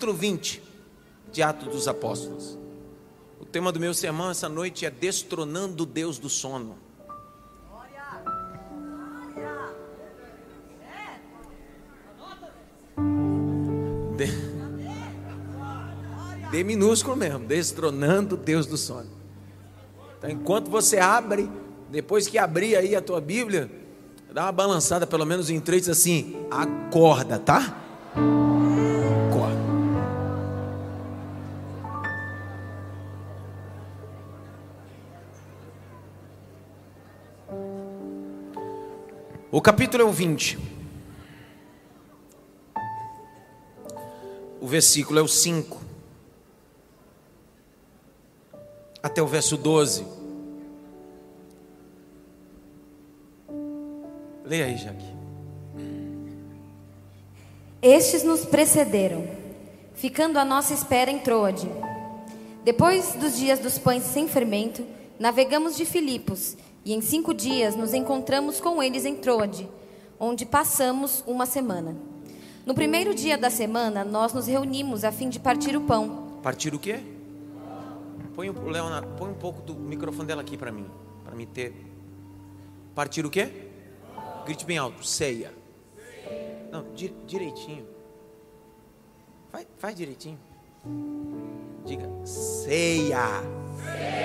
capítulo 20 de Atos dos Apóstolos. O tema do meu sermão essa noite é Destronando o Deus do Sono. D, D minúsculo mesmo, destronando Deus do sono. Então, enquanto você abre, depois que abrir aí a tua Bíblia, dá uma balançada pelo menos em três assim, acorda, tá? O capítulo é o 20. O versículo é o 5. Até o verso 12. Leia aí, Jaque. Estes nos precederam, ficando à nossa espera em Troade. Depois dos dias dos pães sem fermento, navegamos de Filipos e em cinco dias nos encontramos com eles em Troade, onde passamos uma semana. No primeiro dia da semana, nós nos reunimos a fim de partir o pão. Partir o quê? Põe o Leonardo, põe um pouco do microfone dela aqui para mim, para me ter. Partir o quê? Grite bem alto, ceia. Não, di, direitinho. Faz, faz direitinho. Diga, ceia. Ceia.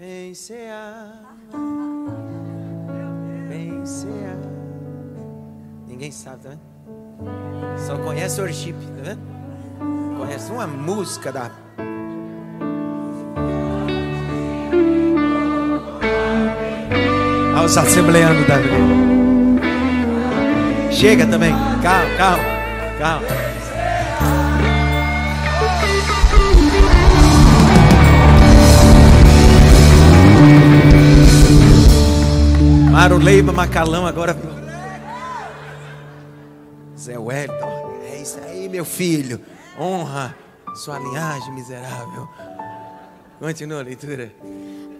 Vem cear. Vem cear. Ninguém sabe, tá vendo? Só conhece worship, tá vendo? Conhece uma música da. Aos assembleanos da Chega também. Calma, calma, calma. Maro Leiva Macalão agora. Zé Wellington, é isso aí, meu filho. Honra sua linhagem miserável. Continua a leitura.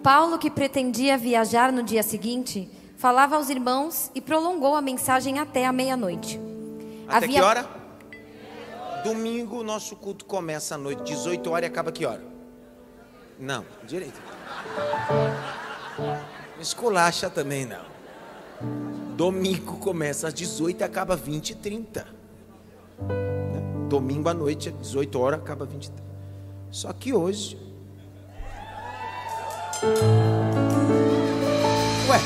Paulo, que pretendia viajar no dia seguinte, falava aos irmãos e prolongou a mensagem até a meia-noite. Até que hora? Domingo o nosso culto começa à noite, 18 horas e acaba que hora? Não, direito. Esculacha também não. Domingo começa às 18 e acaba 20 e 30. Domingo à noite, às 18 horas, acaba 20 e 30. Só que hoje. Ué,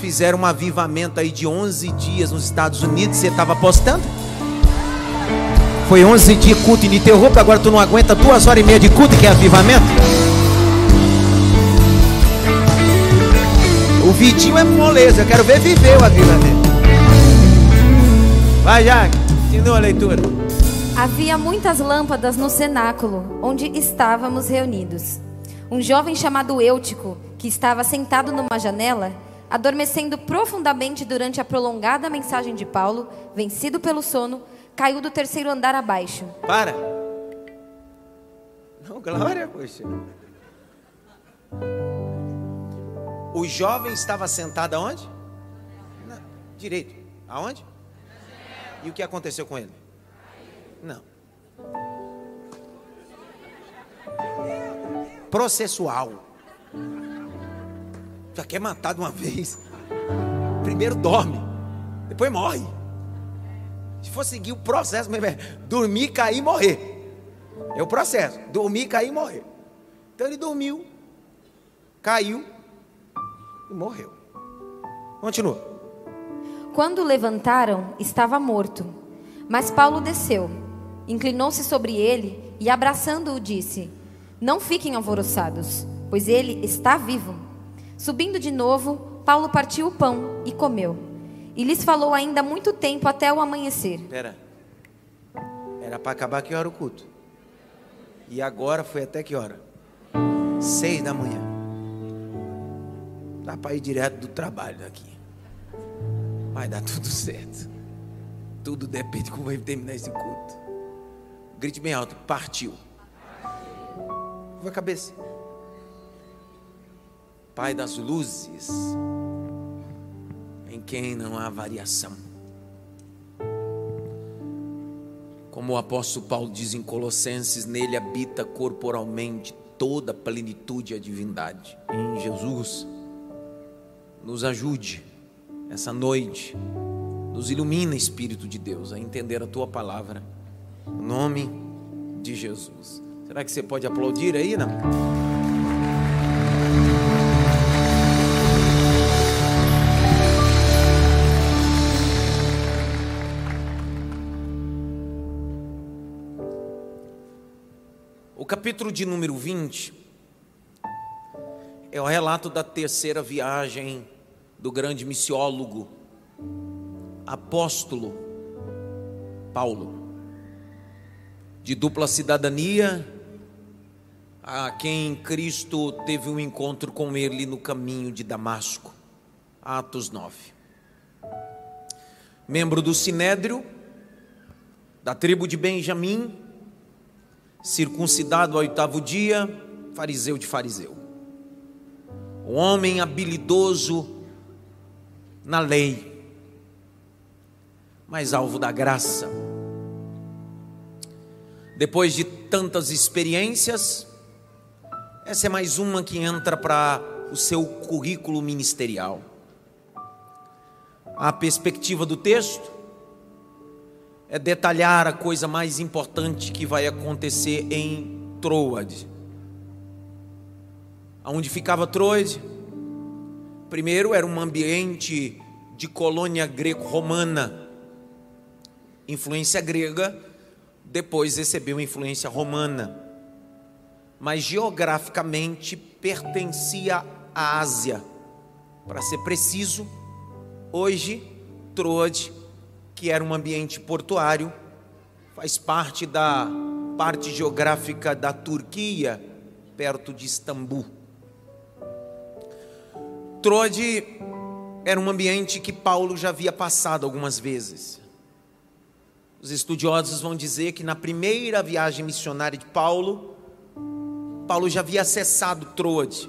fizeram um avivamento aí de 11 dias nos Estados Unidos, você estava apostando? Foi 11 dias culto ininterrupto, agora tu não aguenta duas horas e meia de culto, que é avivamento? O Vitinho é moleza, eu quero ver viver o avivamento. Vai, Jaque, continua a leitura. Havia muitas lâmpadas no cenáculo, onde estávamos reunidos. Um jovem chamado Eutico, que estava sentado numa janela, adormecendo profundamente durante a prolongada mensagem de Paulo, vencido pelo sono, caiu do terceiro andar abaixo. Para. Não, glória, poxa. O jovem estava sentado aonde? Direito. Aonde? E o que aconteceu com ele? Não. Processual. Já quer matar de uma vez. Primeiro dorme, depois morre. Se for seguir o processo, é dormir, cair e morrer. É o processo. Dormir, cair e morrer. Então ele dormiu, caiu e morreu. Continua. Quando o levantaram, estava morto. Mas Paulo desceu, inclinou-se sobre ele e, abraçando-o, disse: Não fiquem alvoroçados, pois ele está vivo. Subindo de novo, Paulo partiu o pão e comeu. E lhes falou ainda muito tempo até o amanhecer. Pera. Era para acabar que hora o culto? E agora foi até que hora? Seis da manhã. Dá para ir direto do trabalho daqui. Vai dar tudo certo. Tudo depende de como vai terminar esse culto. Grite bem alto. Partiu. Vai a cabeça. Pai das luzes, em quem não há variação. Como o apóstolo Paulo diz em Colossenses, nele habita corporalmente toda a plenitude e a divindade. Em Jesus, nos ajude essa noite, nos ilumina, Espírito de Deus, a entender a tua palavra. Em nome de Jesus. Será que você pode aplaudir aí, não? O capítulo de número 20 é o relato da terceira viagem do grande missiólogo, apóstolo Paulo, de dupla cidadania, a quem Cristo teve um encontro com ele no caminho de Damasco, Atos 9. Membro do Sinédrio, da tribo de Benjamim, circuncidado ao oitavo dia, fariseu de fariseu. Um homem habilidoso na lei, mas alvo da graça. Depois de tantas experiências, essa é mais uma que entra para o seu currículo ministerial. A perspectiva do texto é detalhar a coisa mais importante que vai acontecer em Troade. Aonde ficava Troade? Primeiro era um ambiente de colônia greco-romana, influência grega, depois recebeu influência romana, mas geograficamente pertencia à Ásia. Para ser preciso, hoje Troade que era um ambiente portuário, faz parte da parte geográfica da Turquia, perto de Istambul. Troade era um ambiente que Paulo já havia passado algumas vezes. Os estudiosos vão dizer que na primeira viagem missionária de Paulo, Paulo já havia acessado Troade,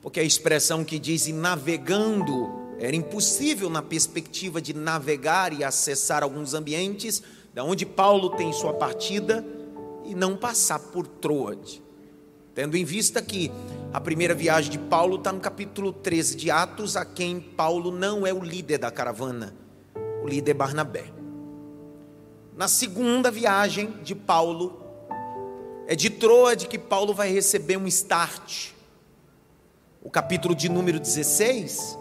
porque a expressão que diz navegando era impossível na perspectiva de navegar e acessar alguns ambientes, da onde Paulo tem sua partida e não passar por Troade. Tendo em vista que a primeira viagem de Paulo está no capítulo 13 de Atos, a quem Paulo não é o líder da caravana, o líder é Barnabé. Na segunda viagem de Paulo, é de Troade que Paulo vai receber um start. O capítulo de número 16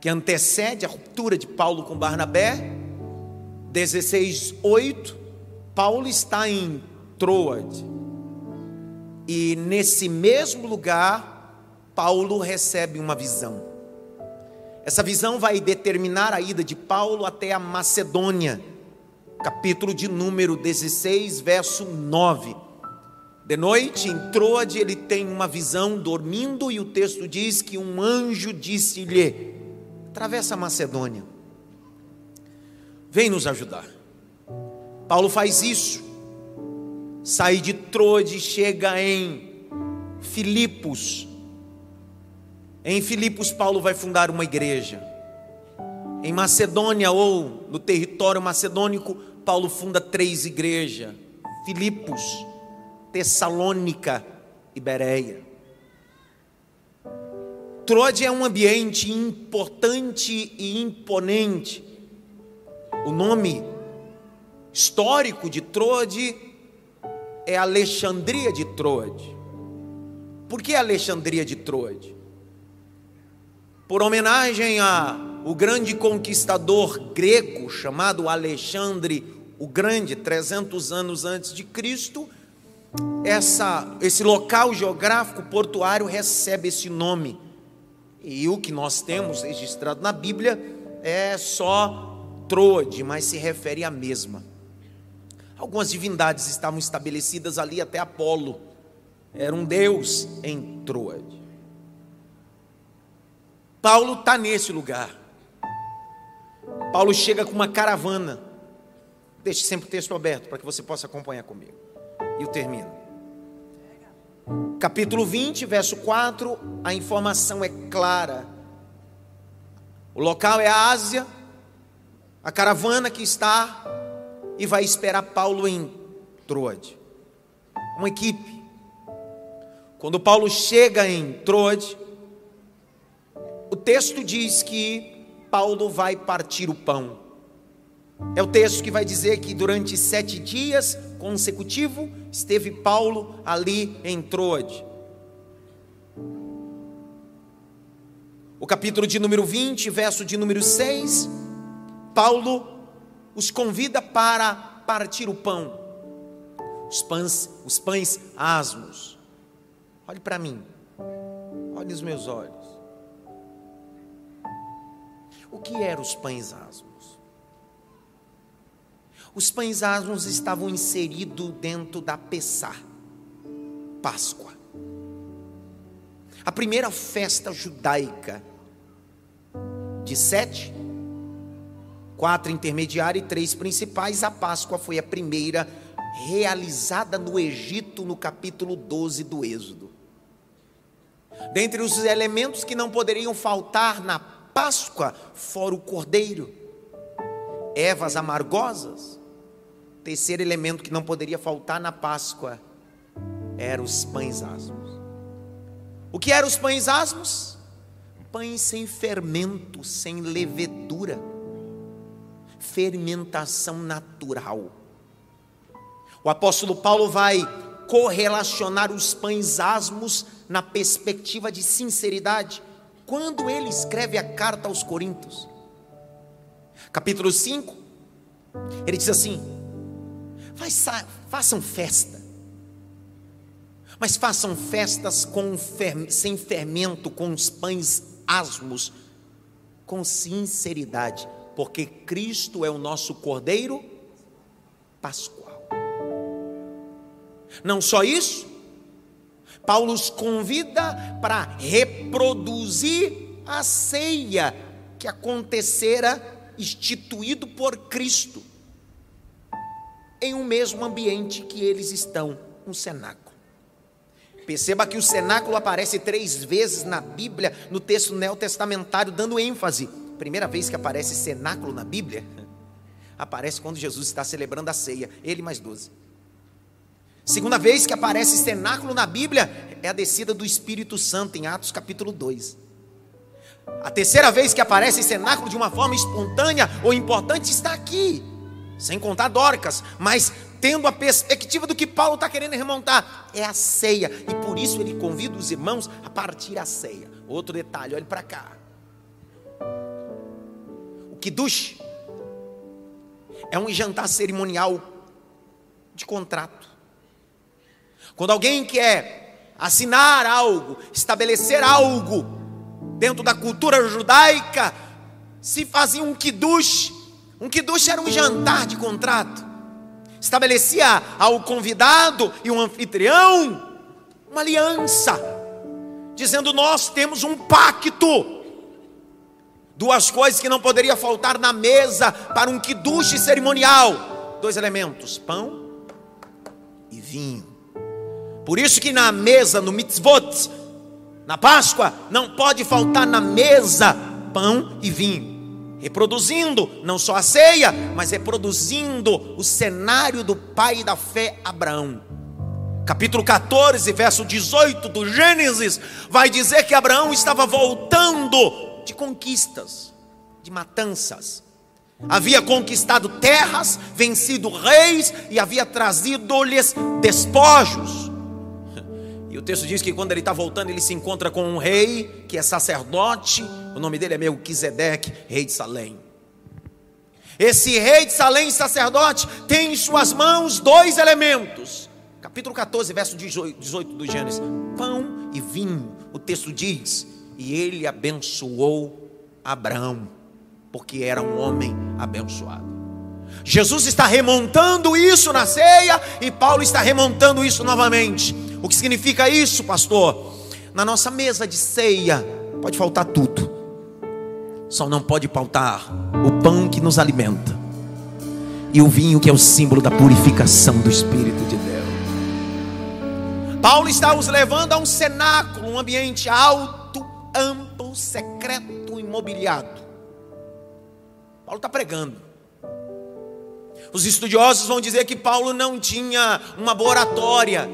que antecede a ruptura de Paulo com Barnabé, 16:8, Paulo está em Troade. E nesse mesmo lugar, Paulo recebe uma visão. Essa visão vai determinar a ida de Paulo até a Macedônia, capítulo de número 16, verso 9. De noite, em Troade, ele tem uma visão dormindo, e o texto diz que um anjo disse-lhe: atravessa a Macedônia. Vem nos ajudar. Paulo faz isso. Sai de Troade, chega em Filipos. Em Filipos, Paulo vai fundar uma igreja. Em Macedônia ou no território macedônico, Paulo funda três igrejas: Filipos, Tessalônica e Bereia. Troade é um ambiente importante e imponente. O nome histórico de Troade é Alexandria de Troade. Por que Alexandria de Troade? Por homenagem a o grande conquistador grego chamado Alexandre o Grande, 300 anos antes de Cristo, essa, esse local geográfico portuário recebe esse nome e o que nós temos registrado na Bíblia é só Troade, mas se refere à mesma. Algumas divindades estavam estabelecidas ali, até Apolo era um deus em Troade. Paulo está nesse lugar. Paulo chega com uma caravana. Deixe sempre o texto aberto para que você possa acompanhar comigo. E eu termino capítulo 20, verso 4, a informação é clara. O local é a Ásia, a caravana que está e vai esperar Paulo em Troade. Uma equipe. Quando Paulo chega em Troade, o texto diz que Paulo vai partir o pão. É o texto que vai dizer que durante sete dias consecutivos esteve Paulo ali em Troade. O capítulo de número 20, verso de número 6, Paulo os convida para partir o pão, os pães, os pães asmos. Olhe para mim, olhe os meus olhos. O que eram os pães asmos? Os pães asmos estavam inseridos dentro da Pessá, Páscoa. A primeira festa judaica de sete, quatro intermediárias e três principais, a Páscoa foi a primeira realizada no Egito, no capítulo 12 do Êxodo. Dentre os elementos que não poderiam faltar na Páscoa, fora o cordeiro, ervas amargosas, terceiro elemento que não poderia faltar na Páscoa eram os pães asmos. O que eram os pães asmos? Pães sem fermento, sem levedura, fermentação natural. O apóstolo Paulo vai correlacionar os pães asmos na perspectiva de sinceridade, quando ele escreve a carta aos Coríntios, capítulo 5, ele diz assim: façam festa, mas façam festas com, sem fermento, com os pães asmos, com sinceridade, porque Cristo é o nosso Cordeiro Pascual. Não só isso, Paulo os convida para reproduzir a ceia que acontecera instituído por Cristo em um mesmo ambiente que eles estão, um cenáculo. Perceba que o cenáculo aparece três vezes na Bíblia, no texto neotestamentário, dando ênfase. Primeira vez que aparece cenáculo na Bíblia, aparece quando Jesus está celebrando a ceia, ele mais doze. Segunda vez que aparece cenáculo na Bíblia é a descida do Espírito Santo em Atos capítulo 2. A terceira vez que aparece cenáculo de uma forma espontânea ou importante está aqui, sem contar Dorcas, mas tendo a perspectiva do que Paulo está querendo remontar, é a ceia, e por isso ele convida os irmãos a partir a ceia. Outro detalhe, olhe para cá. O Kiddush é um jantar cerimonial de contrato. Quando alguém quer assinar algo, estabelecer algo dentro da cultura judaica, se fazia um kiddush um kiddush era um jantar de contrato. Estabelecia ao convidado e um anfitrião uma aliança, dizendo: Nós temos um pacto. Duas coisas que não poderia faltar na mesa para um kiddush cerimonial: dois elementos, pão e vinho. Por isso que na mesa, no mitzvot, na Páscoa, não pode faltar na mesa pão e vinho reproduzindo não só a ceia, mas reproduzindo o cenário do pai da fé Abraão. Capítulo 14, verso 18 do Gênesis, vai dizer que Abraão estava voltando de conquistas, de matanças. Havia conquistado terras, vencido reis e havia trazido-lhes despojos. E o texto diz que quando ele está voltando, ele se encontra com um rei que é sacerdote o nome dele é Melquisedeque, rei de Salém. Esse rei de Salém, sacerdote, tem em suas mãos dois elementos. Capítulo 14, verso 18 do Gênesis: pão e vinho. O texto diz: E ele abençoou Abraão, porque era um homem abençoado. Jesus está remontando isso na ceia e Paulo está remontando isso novamente. O que significa isso, pastor? Na nossa mesa de ceia pode faltar tudo só não pode faltar o pão que nos alimenta e o vinho que é o símbolo da purificação do Espírito de Deus. Paulo está os levando a um cenáculo, um ambiente alto, amplo, secreto, imobiliado. Paulo está pregando. Os estudiosos vão dizer que Paulo não tinha uma boa oratória.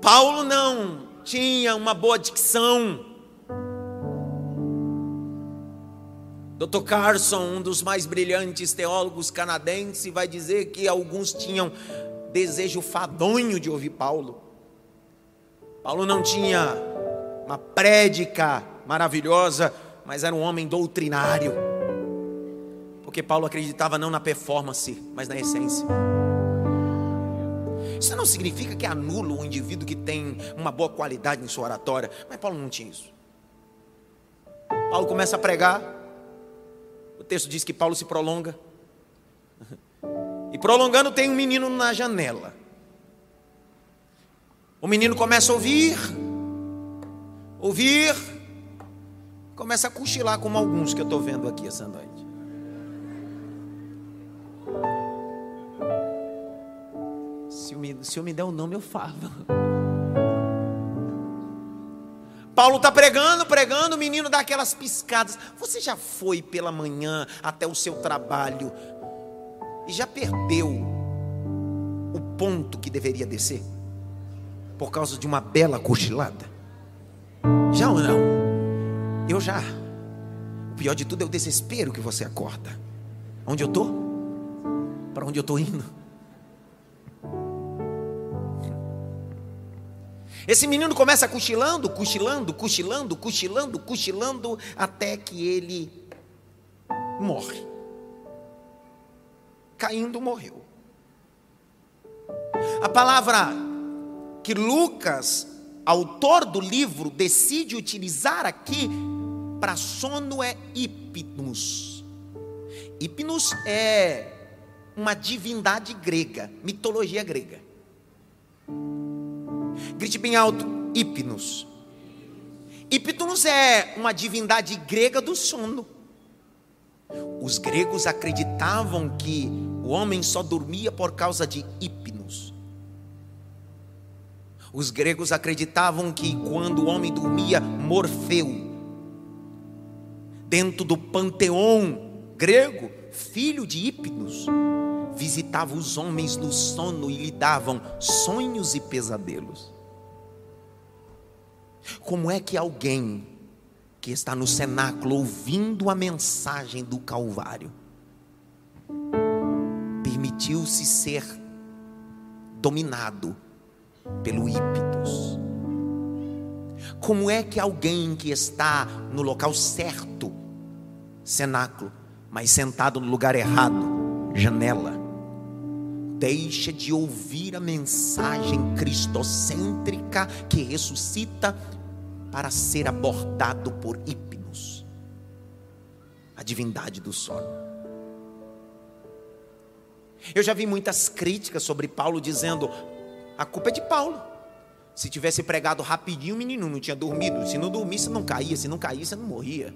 Paulo não tinha uma boa dicção. Dr. Carson, um dos mais brilhantes teólogos canadenses, vai dizer que alguns tinham desejo fadonho de ouvir Paulo. Paulo não tinha uma prédica maravilhosa, mas era um homem doutrinário. Porque Paulo acreditava não na performance, mas na essência. Isso não significa que anula o indivíduo que tem uma boa qualidade em sua oratória, mas Paulo não tinha isso. Paulo começa a pregar, o texto diz que Paulo se prolonga. E prolongando, tem um menino na janela. O menino começa a ouvir, ouvir, começa a cochilar, como alguns que eu estou vendo aqui essa noite. Se eu, me, se eu me der o nome, eu falo. Paulo está pregando, pregando, o menino dá aquelas piscadas. Você já foi pela manhã até o seu trabalho e já perdeu o ponto que deveria descer? Por causa de uma bela cochilada? Já ou não? Eu já. O pior de tudo é o desespero que você acorda. Onde eu estou? Para onde eu estou indo? Esse menino começa cochilando, cochilando, cochilando, cochilando, cochilando, até que ele morre. Caindo, morreu. A palavra que Lucas, autor do livro, decide utilizar aqui para sono é hipnos. Hipnos é uma divindade grega, mitologia grega. Grite bem alto: Hipnos. Hipnos é uma divindade grega do sono. Os gregos acreditavam que o homem só dormia por causa de Hipnos. Os gregos acreditavam que quando o homem dormia, Morfeu, dentro do panteão grego, filho de Hipnos, visitava os homens no sono e lhe davam sonhos e pesadelos. Como é que alguém que está no cenáculo ouvindo a mensagem do Calvário permitiu-se ser dominado pelo ímpetus? Como é que alguém que está no local certo, cenáculo, mas sentado no lugar errado, janela, deixa de ouvir a mensagem cristocêntrica que ressuscita para ser abordado por Hipnos, a divindade do sono. Eu já vi muitas críticas sobre Paulo dizendo: a culpa é de Paulo. Se tivesse pregado rapidinho, o menino não tinha dormido. Se não dormisse, não caía. Se não caísse, não morria.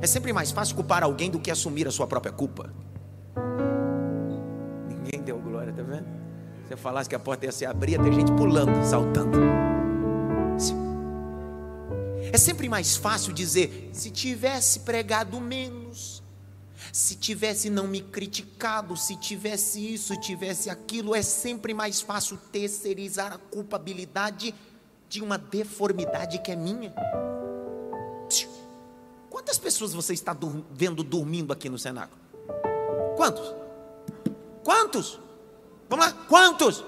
É sempre mais fácil culpar alguém do que assumir a sua própria culpa. Ninguém deu glória, tá vendo? Se eu falasse que a porta ia se abrir, tem gente pulando, saltando. É sempre mais fácil dizer: se tivesse pregado menos, se tivesse não me criticado, se tivesse isso, tivesse aquilo, é sempre mais fácil terceirizar a culpabilidade de uma deformidade que é minha. Quantas pessoas você está vendo dormindo aqui no cenáculo? Quantos? Quantos? Vamos lá, quantos?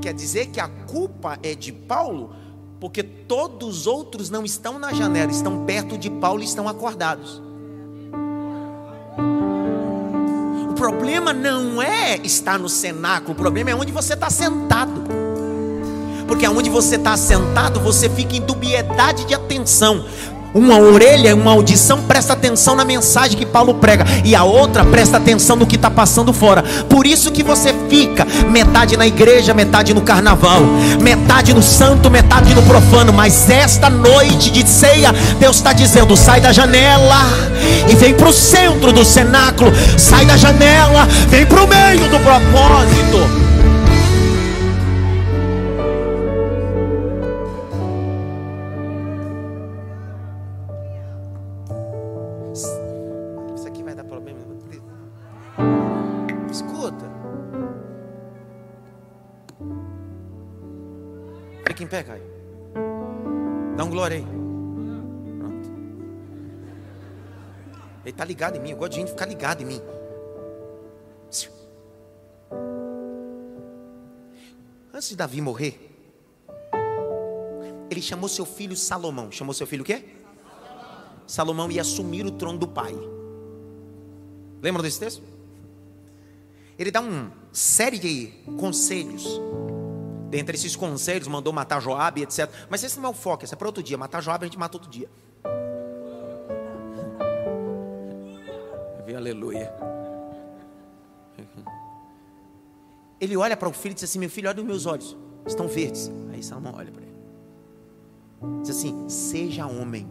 Quer dizer que a culpa é de Paulo porque todos os outros não estão na janela, estão perto de Paulo e estão acordados. Problema não é estar no cenáculo, o problema é onde você está sentado. Porque aonde você está sentado, você fica em dubiedade de atenção. Uma orelha, uma audição presta atenção na mensagem que Paulo prega, e a outra presta atenção no que está passando fora. Por isso que você fica metade na igreja, metade no carnaval, metade no santo, metade no profano. Mas esta noite de ceia, Deus está dizendo: sai da janela e vem para o centro do cenáculo, sai da janela, vem para o meio do propósito. Está ligado em mim. Eu gosto de gente ficar ligado em mim. Antes de Davi morrer, ele chamou seu filho Salomão. Chamou seu filho o quê? Salomão ia assumir o trono do pai. Lembram desse texto? Ele dá uma série de conselhos. Dentre esses conselhos, mandou matar Joabe, etc. Mas esse não é o foco, esse é para outro dia. Matar Joabe a gente mata outro dia. Aleluia. Ele olha para o filho e diz assim: Meu filho, olha os meus olhos, estão verdes. Aí Salomão olha para ele. Diz assim: Seja homem.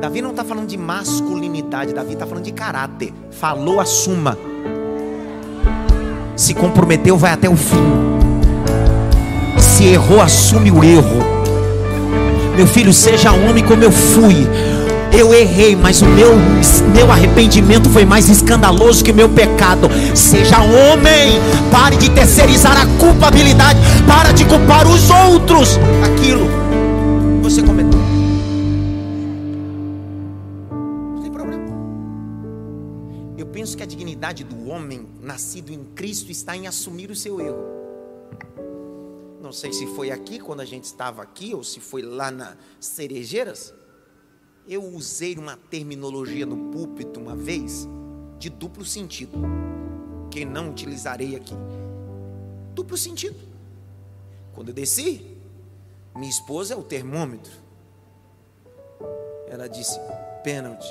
Davi não está falando de masculinidade, Davi está falando de caráter. Falou, assuma. Se comprometeu, vai até o fim. Se errou, assume o erro. Meu filho, seja homem como eu fui. Eu errei, mas o meu, meu arrependimento foi mais escandaloso que o meu pecado. Seja homem, pare de terceirizar a culpabilidade, para de culpar os outros. Aquilo você cometeu. penso que a dignidade do homem nascido em Cristo está em assumir o seu erro. Não sei se foi aqui, quando a gente estava aqui, ou se foi lá na Cerejeiras. Eu usei uma terminologia no púlpito uma vez de duplo sentido, que não utilizarei aqui. Duplo sentido. Quando eu desci, minha esposa é o termômetro. Ela disse: pênalti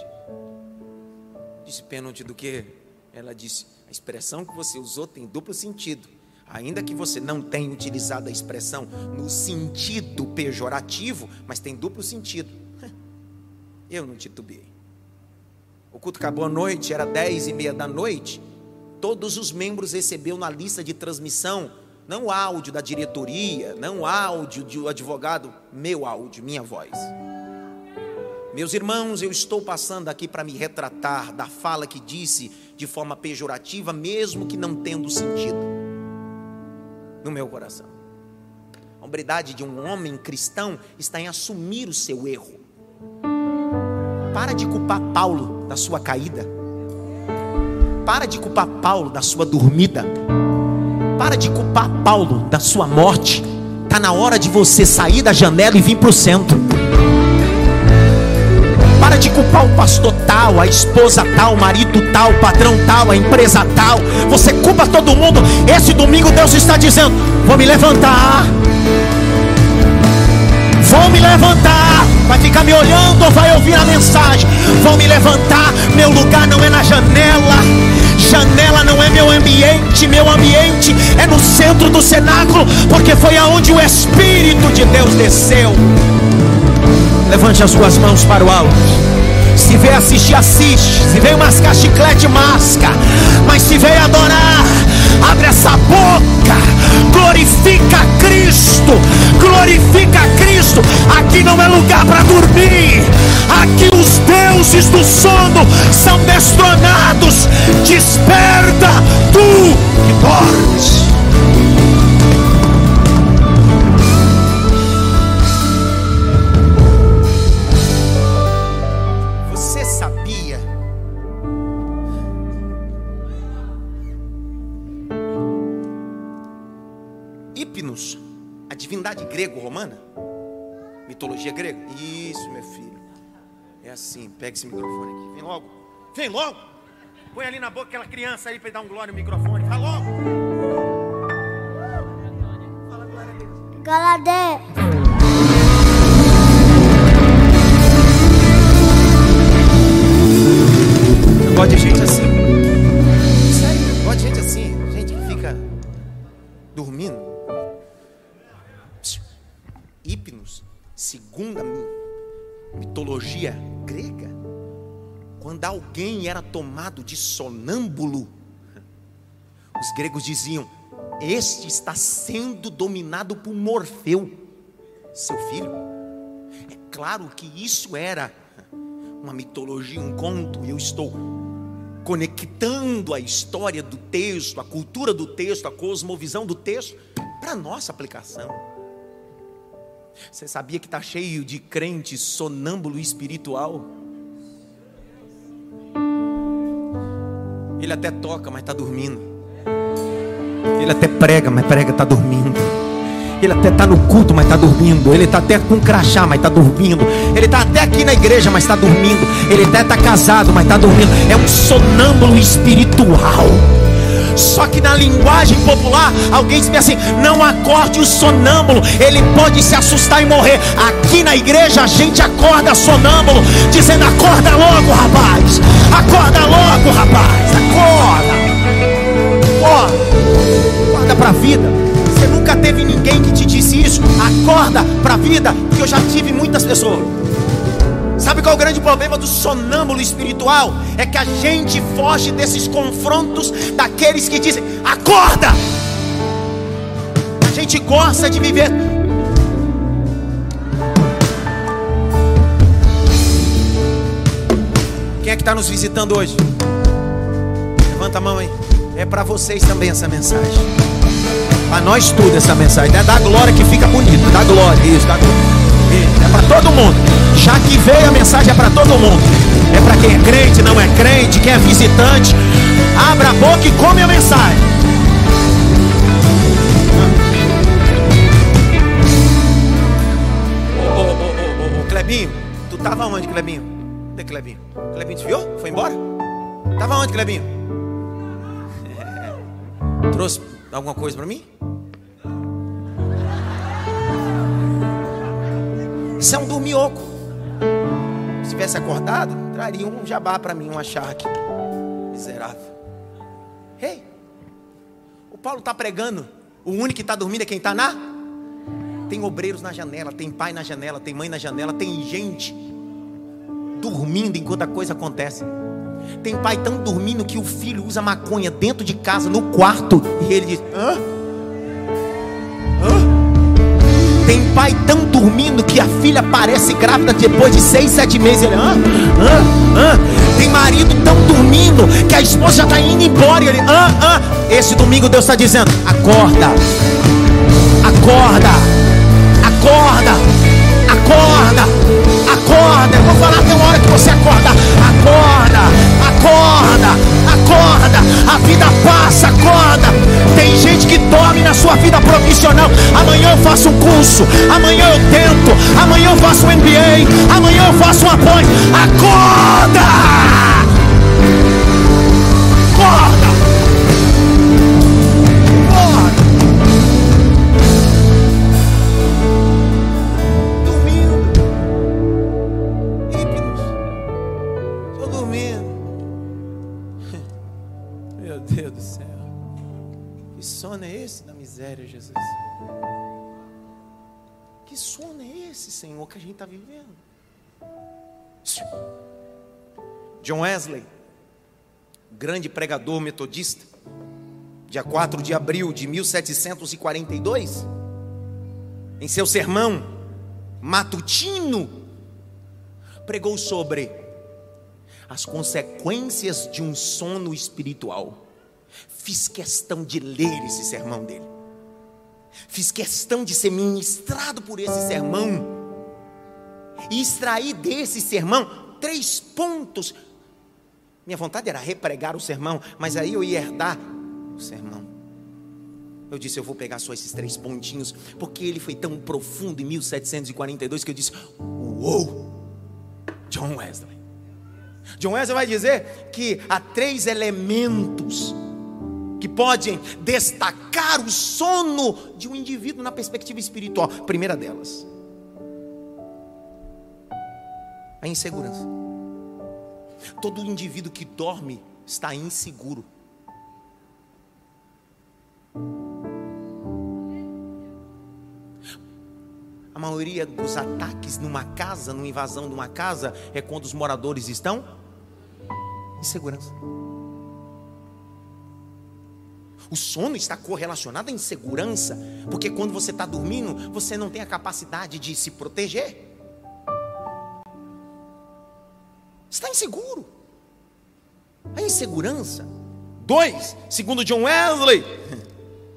disse pênalti do que? Ela disse: a expressão que você usou tem duplo sentido. Ainda que você não tenha utilizado a expressão no sentido pejorativo, mas tem duplo sentido. Eu não titubeei. O culto acabou à noite, era dez e meia da noite. Todos os membros receberam na lista de transmissão, não áudio da diretoria, não áudio do advogado, meu áudio, minha voz. Meus irmãos, eu estou passando aqui para me retratar da fala que disse de forma pejorativa, mesmo que não tendo sentido no meu coração. A hombridade de um homem cristão está em assumir o seu erro. Para de culpar Paulo da sua caída. Para de culpar Paulo da sua dormida. Para de culpar Paulo da sua morte. Está na hora de você sair da janela e vir para o centro. Para de culpar o pastor tal, a esposa tal, o marido tal, o patrão tal, a empresa tal. Você culpa todo mundo. Esse domingo Deus está dizendo: Vou me levantar. Vou me levantar. Vai ficar me olhando ou vai ouvir a mensagem? Vou me levantar. Meu lugar não é na janela. Janela não é meu ambiente. Meu ambiente é no centro do cenáculo. Porque foi aonde o Espírito de Deus desceu. Levante as suas mãos para o alto. Se veio assistir, assiste. Se veio mascar chiclete, masca. Mas se veio adorar, abre essa boca. Glorifica Cristo. Glorifica Cristo. Aqui não é lugar para dormir. Aqui os deuses do sono são destronados. Desperta tu que dormes. Grego-romana? Mitologia grega? Isso, meu filho. É assim, pega esse microfone aqui. Vem logo. Vem logo. Põe ali na boca aquela criança aí para dar um glória no microfone. Fala logo. Fala glória a Deus. Glória a Deus. Eu gosto de gente segundo a mitologia grega, quando alguém era tomado de sonâmbulo, os gregos diziam: Este está sendo dominado por Morfeu, seu filho. É claro que isso era uma mitologia, um conto, e eu estou conectando a história do texto, a cultura do texto, a cosmovisão do texto para nossa aplicação. Você sabia que está cheio de crente sonâmbulo espiritual? Ele até toca, mas está dormindo. Ele até prega, mas prega, está dormindo. Ele até está no culto, mas está dormindo. Ele está até com crachá, mas está dormindo. Ele está até aqui na igreja, mas está dormindo. Ele até está casado, mas está dormindo. É um sonâmbulo espiritual. Só que na linguagem popular, alguém diz assim: não acorde o sonâmbulo, ele pode se assustar e morrer. Aqui na igreja a gente acorda sonâmbulo, dizendo: acorda logo, rapaz, acorda logo, rapaz, acorda, acorda, acorda para a vida. Você nunca teve ninguém que te disse isso? Acorda para a vida, porque eu já tive muitas pessoas. Sabe qual é o grande problema do sonâmbulo espiritual? É que a gente foge desses confrontos daqueles que dizem: acorda! A gente gosta de viver. Quem é que está nos visitando hoje? Levanta a mão aí. É para vocês também essa mensagem. Para nós tudo essa mensagem. É da glória que fica bonito. Da glória, isso, da glória. É para todo mundo. Já que veio a mensagem é para todo mundo. É para quem é crente, não é crente, quem é visitante. Abra a boca e come a mensagem. Clebinho, tu tava onde, Clebinho? Cadê Clebinho? Clebinho desviou? Foi embora? Tava onde, Clebinho? Trouxe alguma coisa para mim? Isso é um dormioco. Se tivesse acordado, traria um jabá para mim, uma charque. Miserável. Ei, o Paulo está pregando. O único que está dormindo é quem está na. Tem obreiros na janela, tem pai na janela, tem mãe na janela, tem gente dormindo enquanto a coisa acontece. Tem pai tão dormindo que o filho usa maconha dentro de casa, no quarto, e ele diz? Hã? Tem pai tão dormindo que a filha parece grávida depois de seis, sete meses. Ele, ah, ah, ah. Tem marido tão dormindo que a esposa já está indo embora. Ele, ah, ah. Esse domingo Deus está dizendo: acorda, acorda, acorda, acorda, acorda. Eu vou falar até uma hora que você acorda, acorda. A vida passa, acorda. Tem gente que dorme na sua vida profissional. Amanhã eu faço um curso, amanhã eu tento, amanhã eu faço um MBA, amanhã eu faço um apoio. Acorda! Acorda! Que a gente está vivendo? John Wesley, grande pregador metodista, dia 4 de abril de 1742, em seu sermão matutino, pregou sobre as consequências de um sono espiritual. Fiz questão de ler esse sermão dele. Fiz questão de ser ministrado por esse sermão. E extrair desse sermão três pontos. Minha vontade era repregar o sermão, mas aí eu ia herdar o sermão. Eu disse, eu vou pegar só esses três pontinhos, porque ele foi tão profundo em 1742 que eu disse: Uou! John Wesley. John Wesley vai dizer que há três elementos que podem destacar o sono de um indivíduo na perspectiva espiritual. Primeira delas, a insegurança. Todo indivíduo que dorme está inseguro. A maioria dos ataques numa casa, numa invasão de uma casa, é quando os moradores estão em segurança. O sono está correlacionado à insegurança, porque quando você está dormindo, você não tem a capacidade de se proteger. Está inseguro. A insegurança. Dois, segundo John Wesley,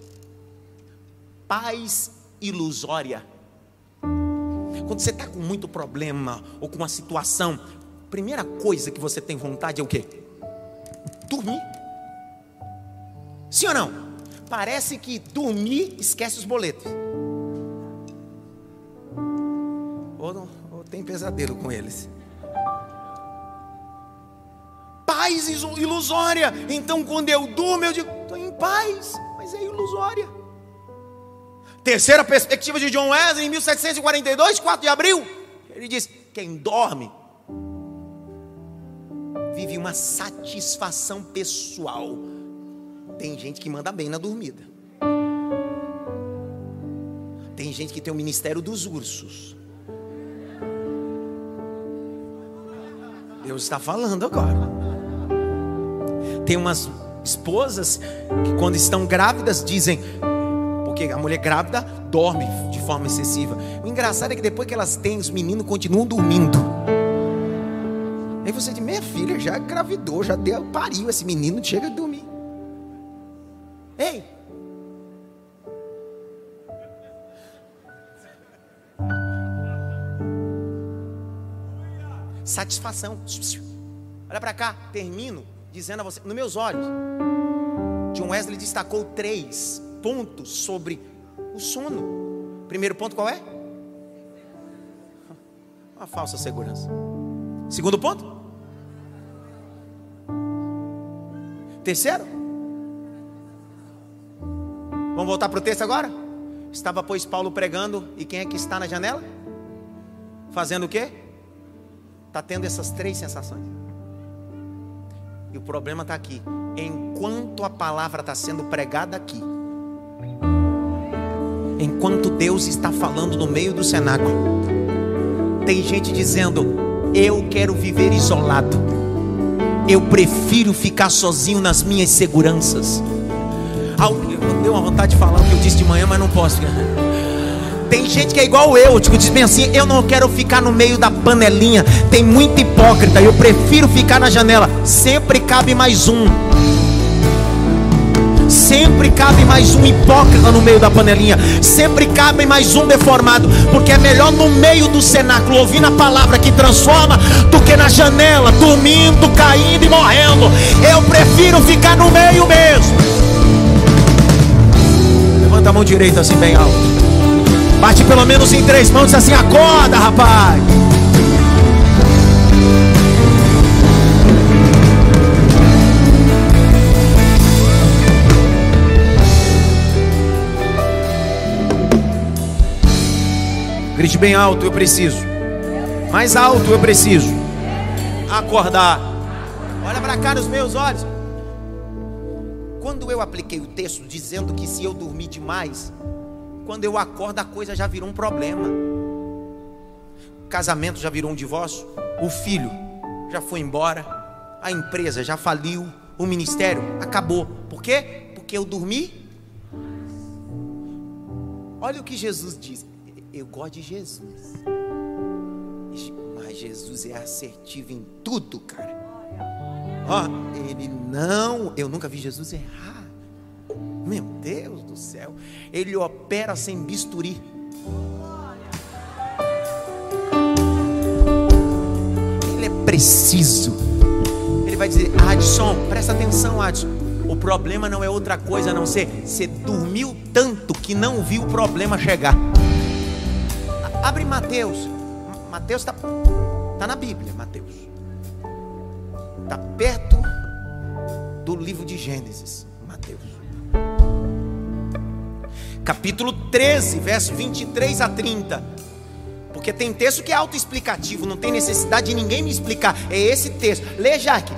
paz ilusória. Quando você está com muito problema ou com uma situação, primeira coisa que você tem vontade é o quê? Dormir. Sim ou não? Parece que dormir esquece os boletos. Ou, ou tem pesadelo com eles. Paz ilusória. Então, quando eu durmo, eu digo, estou em paz, mas é ilusória. Terceira perspectiva de John Wesley, em 1742, 4 de abril, ele diz: quem dorme vive uma satisfação pessoal. Tem gente que manda bem na dormida. Tem gente que tem o ministério dos ursos. Deus está falando agora. Tem umas esposas que, quando estão grávidas, dizem: porque a mulher grávida dorme de forma excessiva. O engraçado é que depois que elas têm, os meninos continuam dormindo. Aí você diz, minha filha já engravidou, já deu, pariu, esse menino chega a dormir. Ei! Satisfação. Olha para cá, termino dizendo a você, nos meus olhos, John Wesley destacou três pontos sobre o sono. Primeiro ponto qual é? Uma falsa segurança. Segundo ponto? Terceiro? Vamos voltar para o texto agora? Estava, pois, Paulo pregando, e quem é que está na janela? Fazendo o quê? Está tendo essas três sensações. E o problema está aqui. Enquanto a palavra está sendo pregada aqui, enquanto Deus está falando no meio do cenáculo. Tem gente dizendo: Eu quero viver isolado. Eu prefiro ficar sozinho nas minhas seguranças. Eu dei uma vontade de falar o que eu disse de manhã, mas não posso. Tem gente que é igual eu, tipo, diz bem assim: Eu não quero ficar no meio da panelinha. Tem muito hipócrita. Eu prefiro ficar na janela. Sempre cabe mais um. Sempre cabe mais um hipócrita no meio da panelinha. Sempre cabe mais um deformado. Porque é melhor no meio do cenáculo ouvindo a palavra que transforma do que na janela, dormindo, caindo e morrendo. Eu prefiro ficar no meio mesmo. Levanta a mão direita assim bem alto. Bate pelo menos em três mãos assim: acorda, rapaz. Grite bem alto, eu preciso. Mais alto, eu preciso. Acordar. Olha para cá nos meus olhos. Quando eu apliquei o texto dizendo que se eu dormir demais, quando eu acordo a coisa já virou um problema. O casamento já virou um divórcio. O filho já foi embora. A empresa já faliu. O ministério acabou. Por quê? Porque eu dormi. Olha o que Jesus diz eu gosto de Jesus. Mas Jesus é assertivo em tudo, cara. Ó, ele não, eu nunca vi Jesus errar. Meu Deus do céu, ele opera sem bisturi. Ele é preciso. Ele vai dizer: Adson, presta atenção, Adson. O problema não é outra coisa a não ser você dormiu tanto que não viu o problema chegar. Abre Mateus. Mateus está tá na Bíblia, Mateus. Está perto do livro de Gênesis, Capítulo 13, verso 23 a 30. Porque tem texto que é autoexplicativo, não tem necessidade de ninguém me explicar. É esse texto. Lê, Jaque.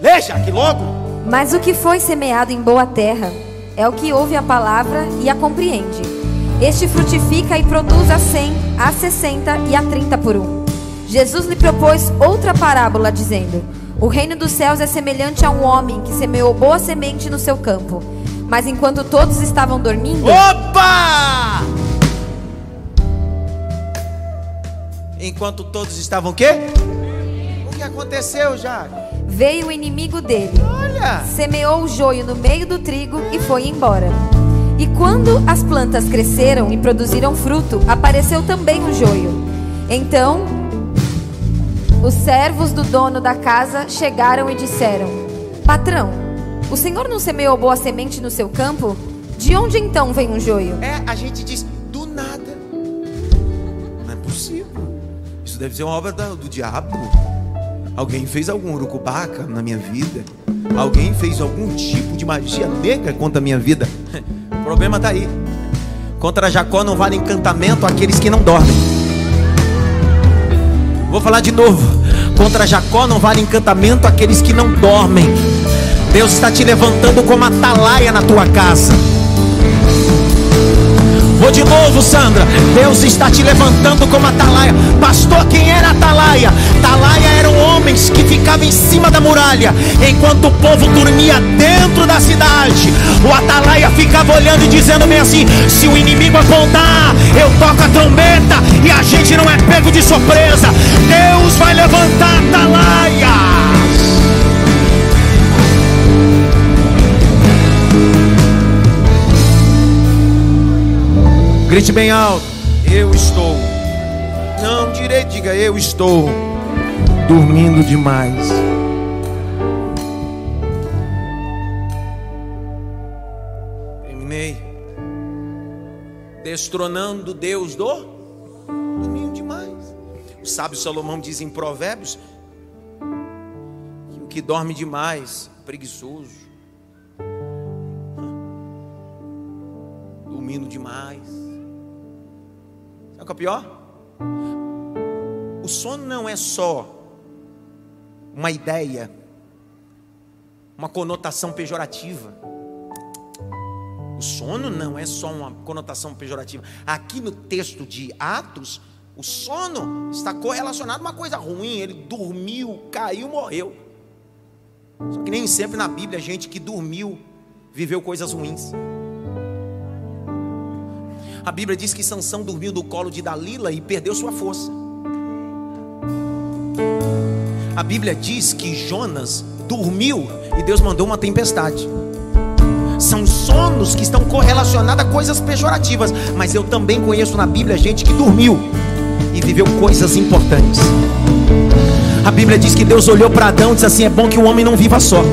Lê, Jaque, logo. Mas o que foi semeado em boa terra é o que ouve a palavra e a compreende este frutifica e produz a cem, a sessenta e a trinta por um. Jesus lhe propôs outra parábola, dizendo: O reino dos céus é semelhante a um homem que semeou boa semente no seu campo. Mas enquanto todos estavam dormindo. Opa! Enquanto todos estavam o quê? O que aconteceu já? veio o inimigo dele. Olha! Semeou o joio no meio do trigo e foi embora. E quando as plantas cresceram e produziram fruto, apareceu também o joio. Então, os servos do dono da casa chegaram e disseram: Patrão, o senhor não semeou boa semente no seu campo? De onde então vem o joio? É, a gente diz, do nada. Não é possível. Isso deve ser uma obra do diabo. Alguém fez algum urucubaca na minha vida. Alguém fez algum tipo de magia negra contra a minha vida. O problema está aí. Contra Jacó não vale encantamento aqueles que não dormem. Vou falar de novo. Contra Jacó não vale encantamento aqueles que não dormem. Deus está te levantando como atalaia na tua casa. Vou de novo, Sandra. Deus está te levantando como atalaia. Pastor, quem era atalaia? Atalaia eram homens que ficavam em cima da muralha, enquanto o povo dormia dentro da cidade. O atalaia ficava olhando e dizendo bem assim: se o inimigo apontar, eu toco a trombeta e a gente não é pego de surpresa. Deus vai levantar atalaias. Grite bem alto. Eu estou. Não, direito, diga eu estou dormindo demais. Terminei. Destronando Deus do dormindo demais. O sábio Salomão diz em Provérbios que o que dorme demais, preguiçoso. Dormindo demais. Sabe o que é pior? O sono não é só uma ideia, uma conotação pejorativa. O sono não é só uma conotação pejorativa. Aqui no texto de Atos, o sono está correlacionado a uma coisa ruim. Ele dormiu, caiu, morreu. Só que nem sempre na Bíblia, a gente que dormiu viveu coisas ruins. A Bíblia diz que Sansão dormiu no colo de Dalila e perdeu sua força. A Bíblia diz que Jonas dormiu e Deus mandou uma tempestade. São sonos que estão correlacionados a coisas pejorativas, mas eu também conheço na Bíblia gente que dormiu e viveu coisas importantes. A Bíblia diz que Deus olhou para Adão e disse assim: é bom que o homem não viva só.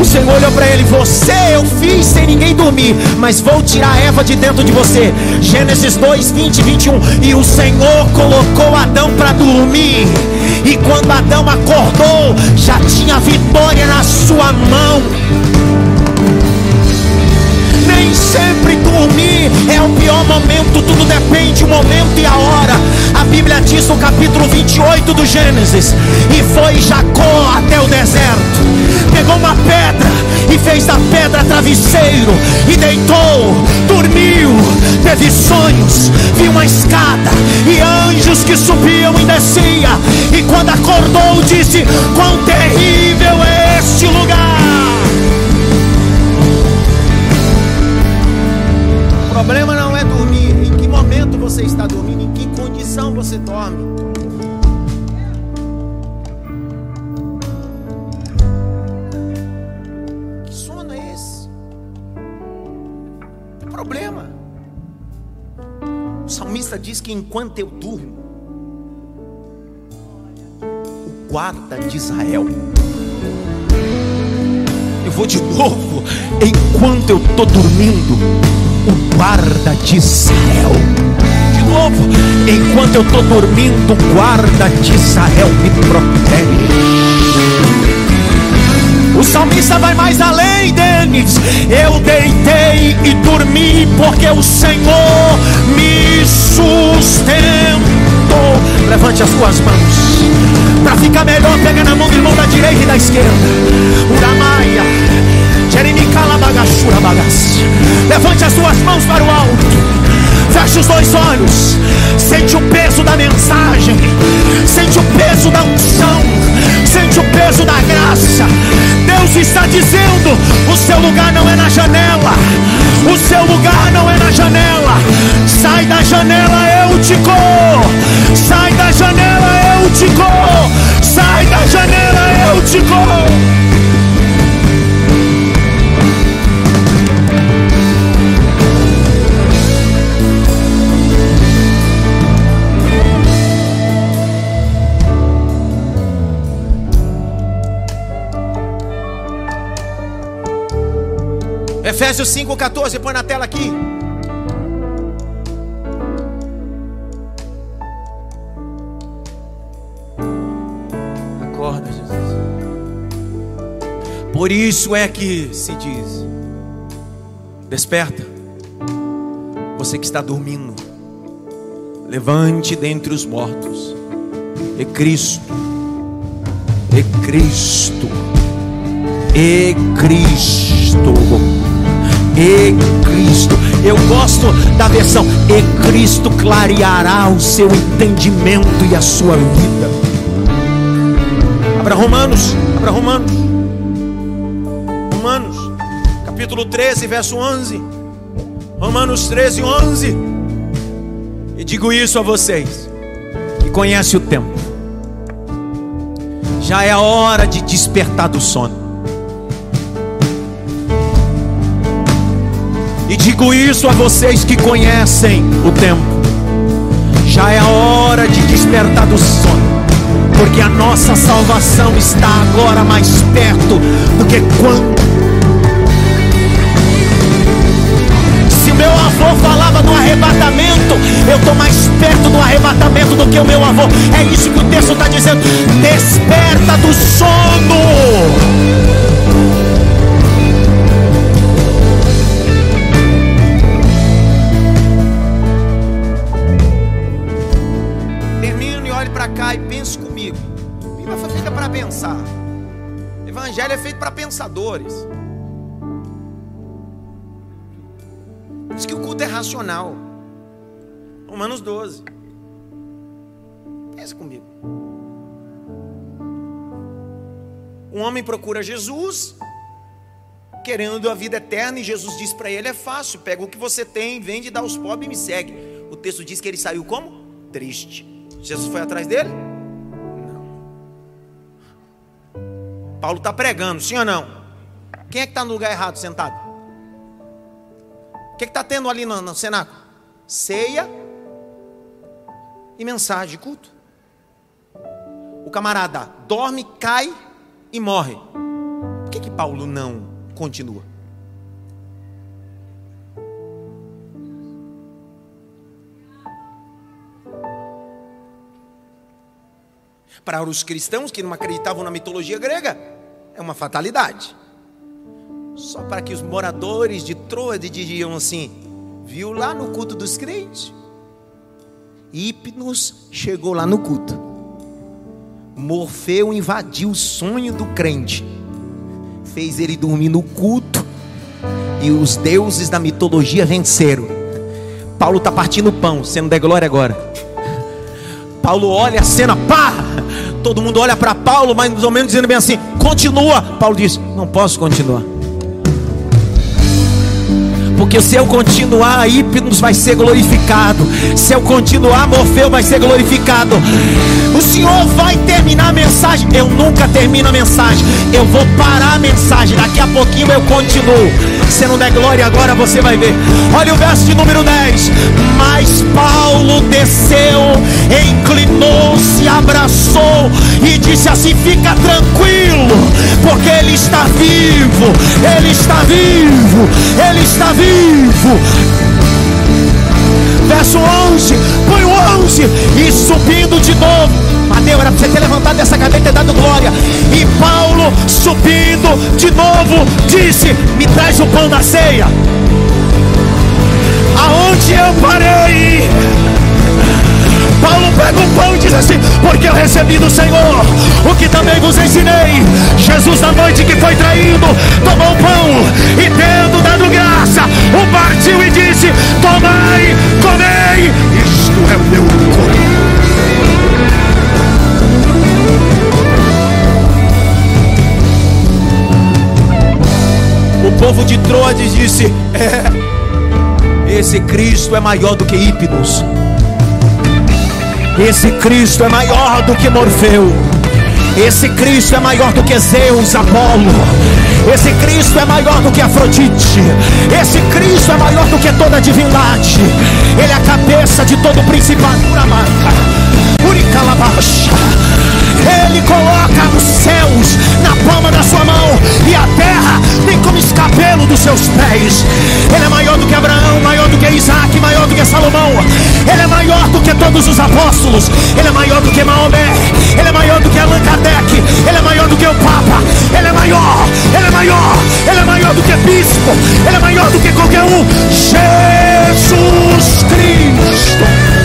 O Senhor olhou para ele: Você eu fiz sem ninguém dormir, mas vou tirar a Eva de dentro de você. Gênesis 2, 20 e 21. E o Senhor colocou Adão para dormir. E quando Adão acordou, já tinha vitória na sua mão. Nem sempre dormir é o pior momento, tudo depende do momento e a hora. A Bíblia diz no capítulo 28 do Gênesis: E foi Jacó até o deserto, pegou uma pedra e fez da pedra travesseiro, e deitou, dormiu, teve sonhos, viu uma escada e anjos que subiam e desciam. E quando acordou, disse: Quão terrível é este lugar! Problema não é dormir. Em que momento você está dormindo? Em que condição você dorme? Que sono é esse? É problema. O salmista diz que enquanto eu durmo, o guarda de Israel. Eu vou de novo. Enquanto eu estou dormindo, o guarda de Israel. De novo, enquanto eu estou dormindo, o guarda de Israel me protege. O salmista vai mais além, Denis. Eu deitei e dormi, porque o Senhor me sustentou. Levante as suas mãos. Para ficar melhor, pega na mão do irmão da direita e da esquerda. Uramaia. Levante as suas mãos para o alto. Feche os dois olhos. Sente o peso da mensagem. Sente o peso da unção. Sente o peso da graça. Deus está dizendo: o seu lugar não é na janela. O seu lugar não é na janela. Sai da janela, eu te corro. Sai da janela, eu te corro. Sai da janela, eu te corro. Efésios 5,14, põe na tela aqui. Acorda, Jesus. Por isso é que se diz: Desperta, você que está dormindo, levante dentre os mortos, e Cristo, e Cristo, e Cristo e Cristo. Eu gosto da versão e Cristo clareará o seu entendimento e a sua vida. Abra Romanos, abra Romanos. Romanos, capítulo 13, verso 11. Romanos 13, 11. E digo isso a vocês que conhecem o tempo. Já é a hora de despertar do sono. E digo isso a vocês que conhecem o tempo. Já é a hora de despertar do sono. Porque a nossa salvação está agora mais perto do que quando. Se meu avô falava no arrebatamento, eu estou mais perto do arrebatamento do que o meu avô. É isso que o texto está dizendo. Desperta do sono. Evangelho é feito para pensadores. Diz que o culto é racional. Romanos 12. Pensa comigo. Um homem procura Jesus, querendo a vida eterna, e Jesus diz para ele: é fácil, pega o que você tem, vende, dá aos pobres e me segue. O texto diz que ele saiu como? Triste. Jesus foi atrás dele? Paulo está pregando, sim ou não? Quem é que está no lugar errado sentado? O que está tendo ali no, no? Ceia e mensagem, culto. O camarada dorme, cai e morre. Por que, que Paulo não continua? Para os cristãos que não acreditavam na mitologia grega, é uma fatalidade. Só para que os moradores de Troade diziam assim: viu lá no culto dos crentes? Hipnos chegou lá no culto. Morfeu invadiu o sonho do crente, fez ele dormir no culto, e os deuses da mitologia venceram. Paulo está partindo pão, sendo de glória agora. Paulo olha a cena, pá! Todo mundo olha para Paulo, mais ou menos dizendo bem assim: continua. Paulo diz: não posso continuar. Porque se eu continuar, Hipnos vai ser glorificado. Se eu continuar, Morfeu vai ser glorificado. O Senhor vai terminar. Eu nunca termino a mensagem. Eu vou parar a mensagem. Daqui a pouquinho eu continuo. Se não der glória agora, você vai ver. Olha o verso de número 10. Mas Paulo desceu, inclinou-se, abraçou e disse assim: Fica tranquilo, porque Ele está vivo. Ele está vivo. Ele está vivo. Verso 11, põe o 11 e subindo de novo. Mateus, era para você ter levantado essa cadeira e dado glória. E Paulo, subindo de novo, disse: Me traz o pão da ceia. Aonde eu parei? Paulo pega o pão e diz assim: Porque eu recebi do Senhor o que também vos ensinei. Jesus, na noite que foi traído, tomou o pão e, tendo dado graça, o partiu e disse: Tomai, comei, isto é o meu corpo. Povo de Troades disse: É, esse Cristo é maior do que Hipnos. Esse Cristo é maior do que Morfeu. Esse Cristo é maior do que Zeus, Apolo. Esse Cristo é maior do que Afrodite. Esse Cristo é maior do que toda divindade. Ele é a cabeça de todo principado. Ele Ele coloca os céus na palma da sua mão e a terra tem como escapelo dos seus pés. Ele é maior do que Abraão, maior do que Isaac, maior do que Salomão. Ele é maior do que todos os apóstolos. Ele é maior do que Maomé. Ele é maior do que Allan Kardec. Ele é maior do que o Papa. Ele é maior. Ele é maior. Ele é maior do que bispo. Ele é maior do que qualquer um. Jesus Cristo.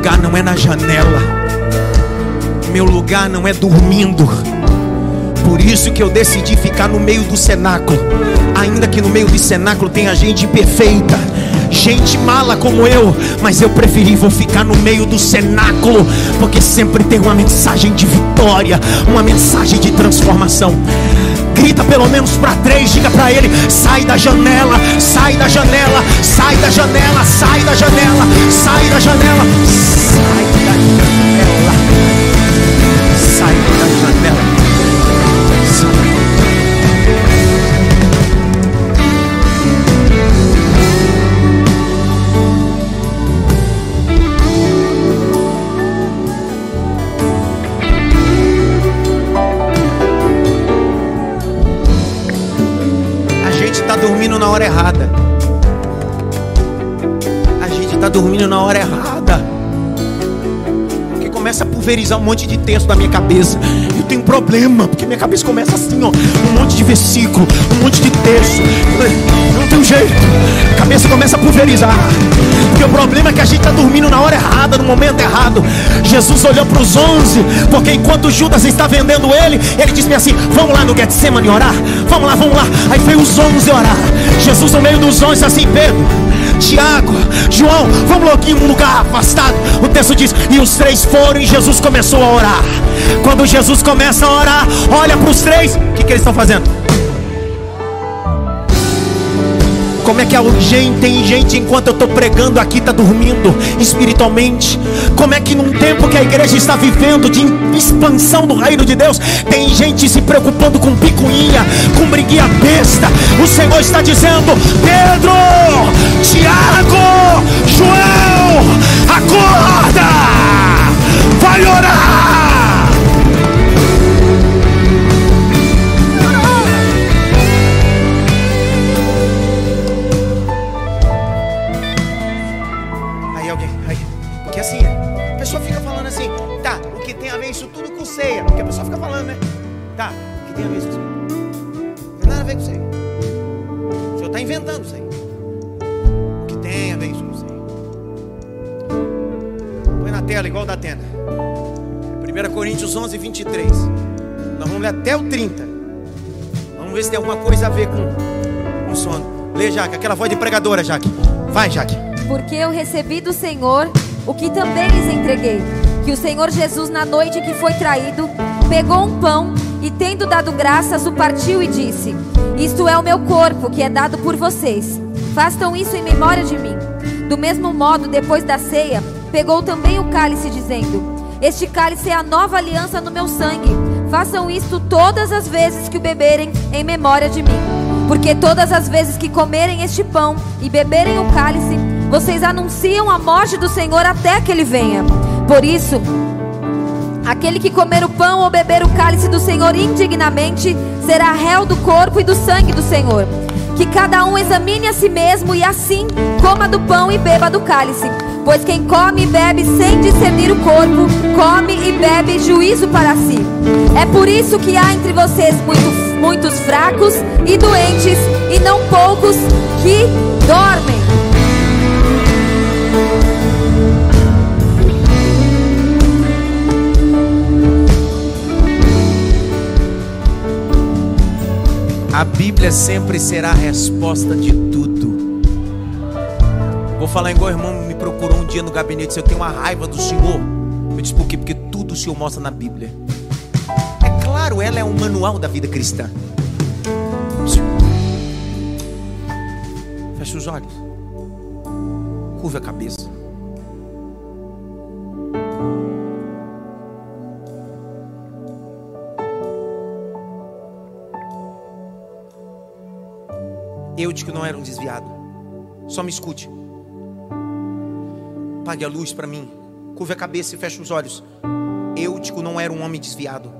Lugar não é na janela, meu lugar não é dormindo. Por isso que eu decidi ficar no meio do cenáculo, ainda que no meio do cenáculo tenha gente perfeita, gente mala como eu, mas eu preferi vou ficar no meio do cenáculo, porque sempre tem uma mensagem de vitória, uma mensagem de transformação. Grita pelo menos para três, diga para ele: sai da janela, sai da janela, sai da janela, sai da janela, sai da janela, sai da janela, sai da janela. Na hora errada. A gente está dormindo na hora errada. Começa a pulverizar um monte de texto na minha cabeça. Eu tenho um problema, porque minha cabeça começa assim, ó, um monte de versículo, um monte de texto. Não tem jeito. A cabeça começa a pulverizar. Porque o problema é que a gente está dormindo na hora errada, no momento errado. Jesus olhou para os onze, porque enquanto Judas está vendendo ele, ele disse assim: Vamos lá no Getsemane orar. Vamos lá, vamos lá. Aí veio os onze orar. Jesus no meio dos onze assim, Pedro. Tiago, João, vamos logo em um lugar afastado. O texto diz: E os três foram e Jesus começou a orar. Quando Jesus começa a orar, olha para os três, o que, que eles estão fazendo? Como é que alguém tem gente enquanto eu estou pregando aqui está dormindo espiritualmente? Como é que num tempo que a igreja está vivendo de expansão do reino de Deus, tem gente se preocupando com picuinha, com briguinha besta? O Senhor está dizendo: Pedro, Tiago, João, acorda, vai orar. Inventando isso aí. O que tem a ver isso com isso aí? Põe na tela, igual da tenda. 1 Coríntios 11, 23. Nós vamos ler até o 30. Vamos ver se tem alguma coisa a ver com, com sono. Lê, Jaque, aquela voz de pregadora, Jaque. Vai, Jaque. Porque eu recebi do Senhor o que também lhes entreguei. Que o Senhor Jesus, na noite que foi traído, pegou um pão e, tendo dado graças, o partiu e disse: Isto é o meu corpo que é dado por vocês. Façam isso em memória de mim. Do mesmo modo, depois da ceia, pegou também o cálice, dizendo: Este cálice é a nova aliança no meu sangue. Façam isto todas as vezes que o beberem em memória de mim. Porque todas as vezes que comerem este pão e beberem o cálice, vocês anunciam a morte do Senhor até que ele venha. Por isso, Aquele que comer o pão ou beber o cálice do Senhor indignamente será réu do corpo e do sangue do Senhor. Que cada um examine a si mesmo e assim coma do pão e beba do cálice. Pois quem come e bebe sem discernir o corpo, come e bebe juízo para si. É por isso que há entre vocês muitos, muitos fracos e doentes, e não poucos que dormem. A Bíblia sempre será a resposta de tudo. Vou falar igual o irmão me procurou um dia no gabinete. Se eu tenho uma raiva do Senhor, eu disse por quê? Porque tudo o Senhor mostra na Bíblia. É claro, ela é um manual da vida cristã. Feche os olhos. Curva a cabeça. Eutico não era um desviado. Só me escute. Pague a luz para mim. Curva a cabeça e feche os olhos. Eutico não era um homem desviado.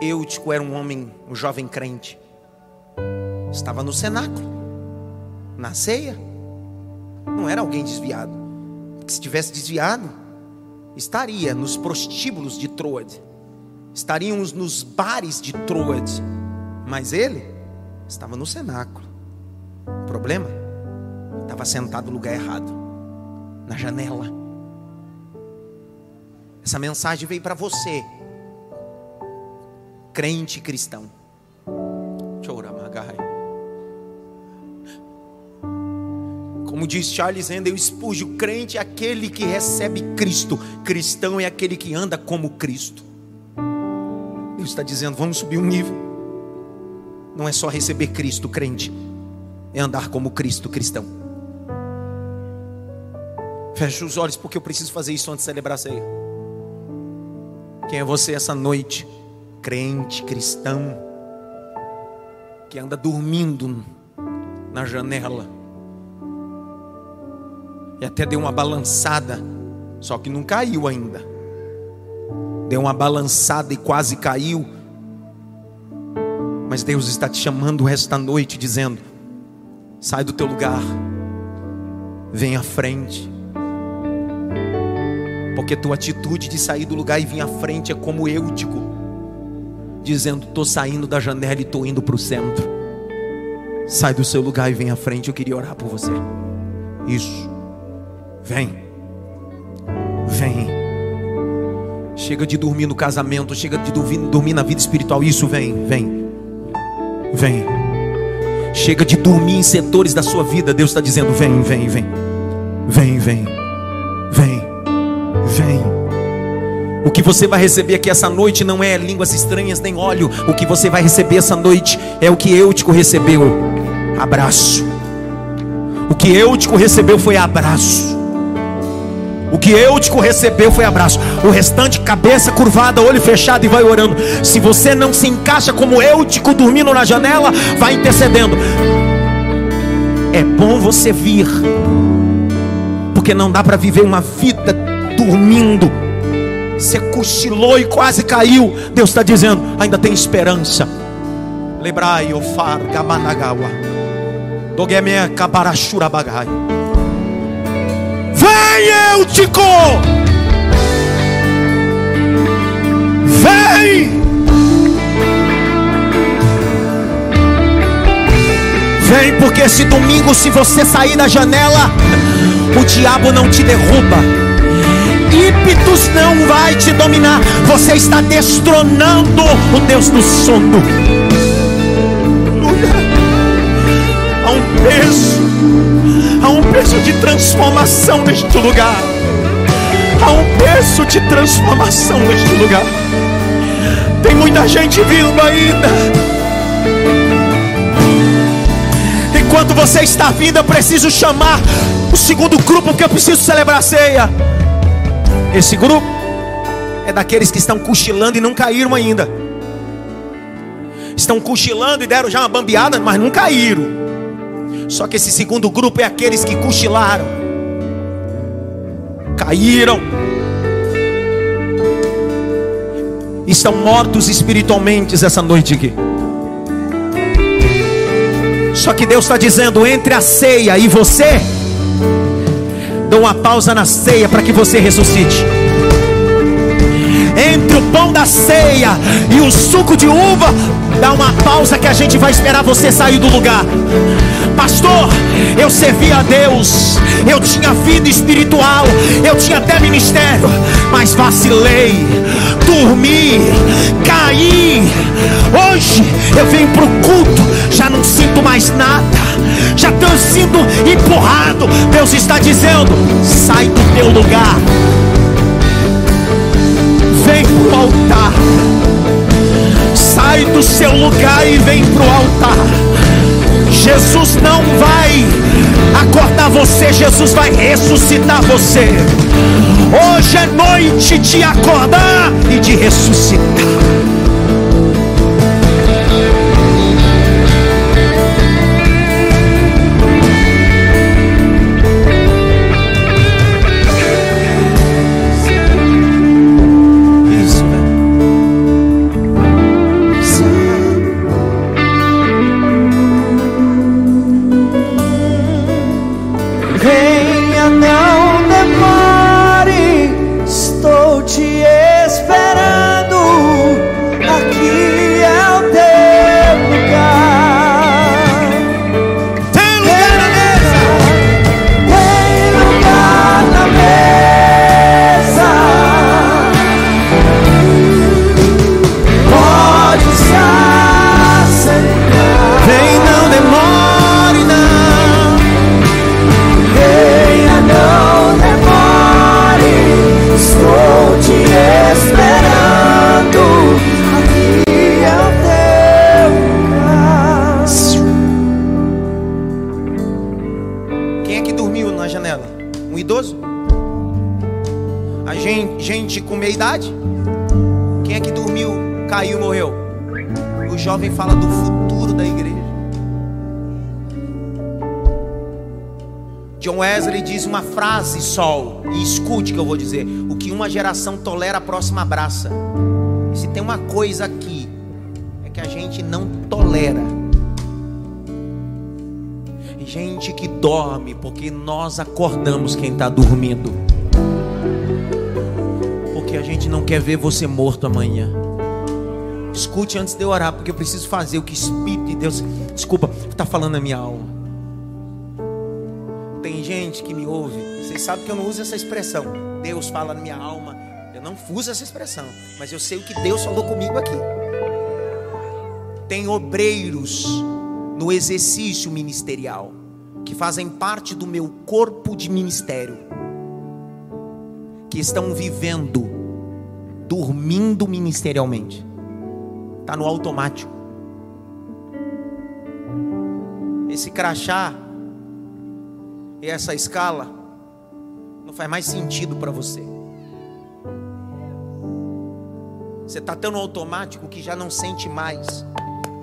Eutico era um homem, um jovem crente. Estava no cenáculo, na ceia. Não era alguém desviado. Se tivesse desviado, estaria nos prostíbulos de Troade. Estaríamos nos bares de Troade. Mas ele estava no cenáculo. O problema? Estava sentado no lugar errado, na janela. Essa mensagem veio para você, crente cristão. Como diz Charles Handel o crente é aquele que recebe Cristo, cristão é aquele que anda como Cristo. Deus está dizendo: vamos subir um nível. Não é só receber Cristo, crente, é andar como Cristo, cristão. Feche os olhos, porque eu preciso fazer isso antes de celebrar a ceia. Quem é você essa noite? Crente, cristão, que anda dormindo na janela, e até deu uma balançada, só que não caiu ainda. Deu uma balançada e quase caiu. Mas Deus está te chamando esta noite, dizendo: sai do teu lugar, vem à frente. Porque tua atitude de sair do lugar e vir à frente é como eu digo, dizendo: estou saindo da janela e estou indo para o centro. Sai do seu lugar e vem à frente. Eu queria orar por você. Isso. Vem. Vem. Chega de dormir no casamento, chega de dormir, dormir na vida espiritual. Isso vem, vem. Vem. Chega de dormir em setores da sua vida. Deus está dizendo: vem, vem, vem. Vem, vem. Vem. Vem. O que você vai receber aqui essa noite não é línguas estranhas nem óleo. O que você vai receber essa noite é o que Eutico recebeu: abraço. O que Eutico recebeu foi abraço. O que Eutico recebeu foi abraço. O restante, cabeça curvada, olho fechado e vai orando. Se você não se encaixa como Eutico dormindo na janela, vai intercedendo. É bom você vir, porque não dá para viver uma vida dormindo. Você cochilou e quase caiu. Deus está dizendo: ainda tem esperança. Lebrai, Ofar, Gamanagawa. Dogemea, Kabarashura Bagai. Vem, Eutico! Vem! Vem, porque esse domingo, se você sair da janela, o diabo não te derruba. Ímpetos não vai te dominar. Você está destronando o Deus do sono. Há um peso um peso de transformação neste lugar. Há um peso de transformação neste lugar. Tem muita gente vindo ainda. Enquanto você está vindo, eu preciso chamar o segundo grupo, porque eu preciso celebrar a ceia. Esse grupo é daqueles que estão cochilando e não caíram ainda. Estão cochilando e deram já uma bambeada, mas não caíram. Só que esse segundo grupo é aqueles que cochilaram, caíram, estão mortos espiritualmente essa noite aqui. Só que Deus está dizendo: entre a ceia e você, dou uma pausa na ceia para que você ressuscite. Entre o pão da ceia e o suco de uva, dá uma pausa que a gente vai esperar você sair do lugar. Pastor, eu servia a Deus, eu tinha vida espiritual, eu tinha até ministério, mas vacilei, dormi, caí. Hoje eu venho para o culto, já não sinto mais nada, já estou sendo empurrado. Deus está dizendo: sai do teu lugar, vem para o altar, sai do seu lugar e vem para o altar. Jesus não vai acordar você, Jesus vai ressuscitar você. Hoje é noite de acordar e de ressuscitar. Uma geração tolera, a próxima abraça. Se tem uma coisa aqui, é que a gente não tolera. Gente que dorme, porque nós acordamos quem está dormindo. Porque a gente não quer ver você morto amanhã. Escute antes de eu orar, porque eu preciso fazer o que o Espírito de Deus, desculpa, está falando na minha alma. Tem gente que me ouve vocês sabem que eu não uso essa expressão. Deus fala na minha alma. Eu não uso essa expressão. Mas eu sei o que Deus falou comigo aqui. Tem obreiros no exercício ministerial que fazem parte do meu corpo de ministério, que estão vivendo, dormindo ministerialmente, está no automático. Esse crachá e essa escala não faz mais sentido para você. Você está tão automático que já não sente mais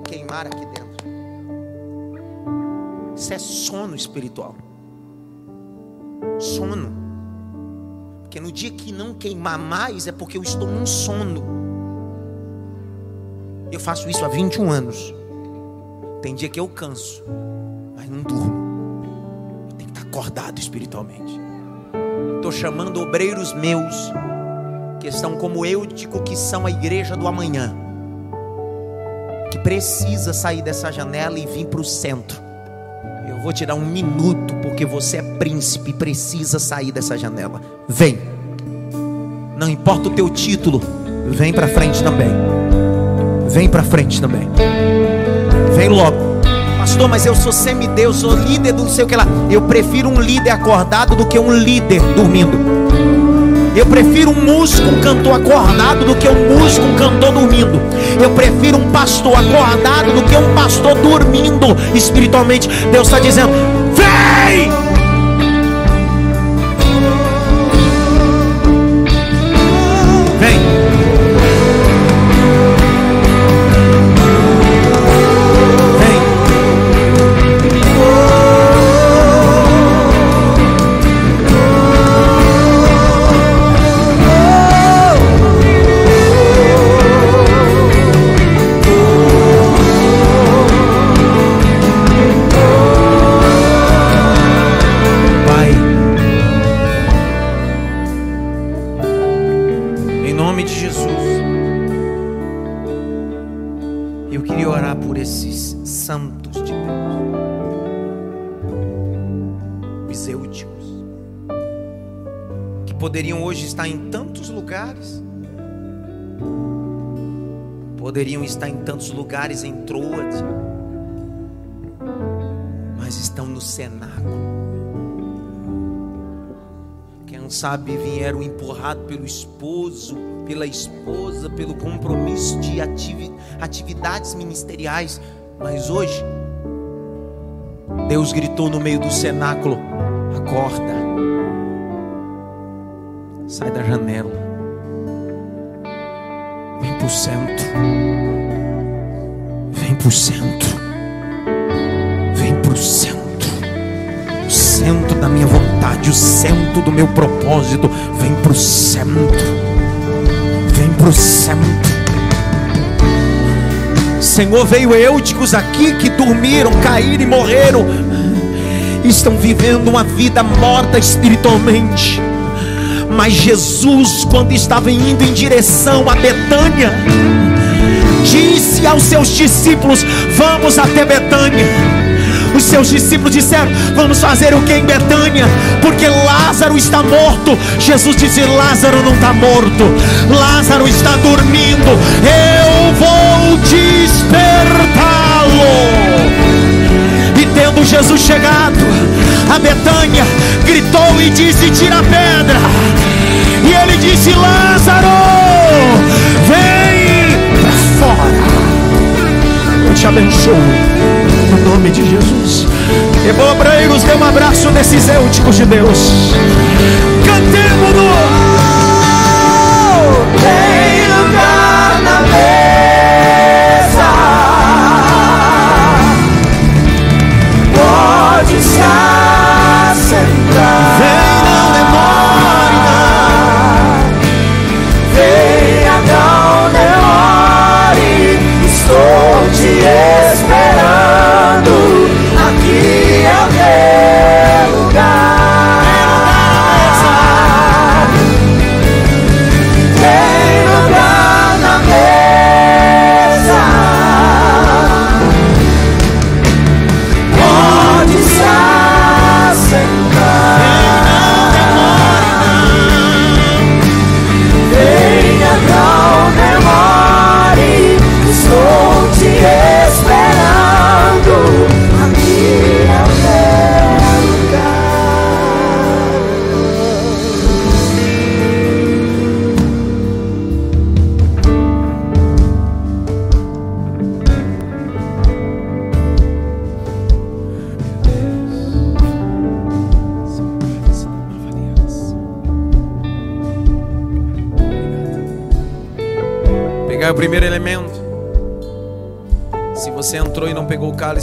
queimar aqui dentro. Isso é sono espiritual. Sono. Porque no dia que não queimar mais é porque eu estou num sono. Eu faço isso há 21 anos. Tem dia que eu canso, mas não durmo. Tenho que estar acordado espiritualmente. Estou chamando obreiros meus, que estão como eu, digo que são a igreja do amanhã, que precisa sair dessa janela e vir para o centro. Eu vou te dar um minuto, porque você é príncipe, precisa sair dessa janela. Vem, não importa o teu título, vem para frente também. Vem para frente também. Vem logo. Pastor, mas eu sou semideus, sou líder do não sei o que lá. Eu prefiro um líder acordado do que um líder dormindo. Eu prefiro um músico, um cantor acordado do que um músico, um cantor dormindo. Eu prefiro um pastor acordado do que um pastor dormindo espiritualmente. Deus está dizendo: vem! Poderiam estar em tantos lugares em Troade, mas estão no cenáculo. Quem sabe vieram empurrados pelo esposo, pela esposa, pelo compromisso de atividades ministeriais, mas hoje Deus gritou no meio do cenáculo: Acorda, sai da janela, centro, vem para o centro, vem para o centro, o centro da minha vontade, o centro do meu propósito, vem para o centro, vem para o centro. Senhor, veio eúticos aqui que dormiram, caíram e morreram, estão vivendo uma vida morta espiritualmente. Mas Jesus, quando estava indo em direção a Betânia, disse aos seus discípulos: Vamos até Betânia. Os seus discípulos disseram: Vamos fazer o que em Betânia? Porque Lázaro está morto. Jesus disse: Lázaro não está morto, Lázaro está dormindo. Eu vou despertá-lo. E tendo Jesus chegado a Betânia, gritou e disse: Tira a pedra. Disse: Lázaro, vem para fora. Eu te abençoo. No nome de Jesus. Hebobreiros, dê um abraço nesses eúticos de Deus. Cantemos-no. Esperando. Aqui é o teu lugar.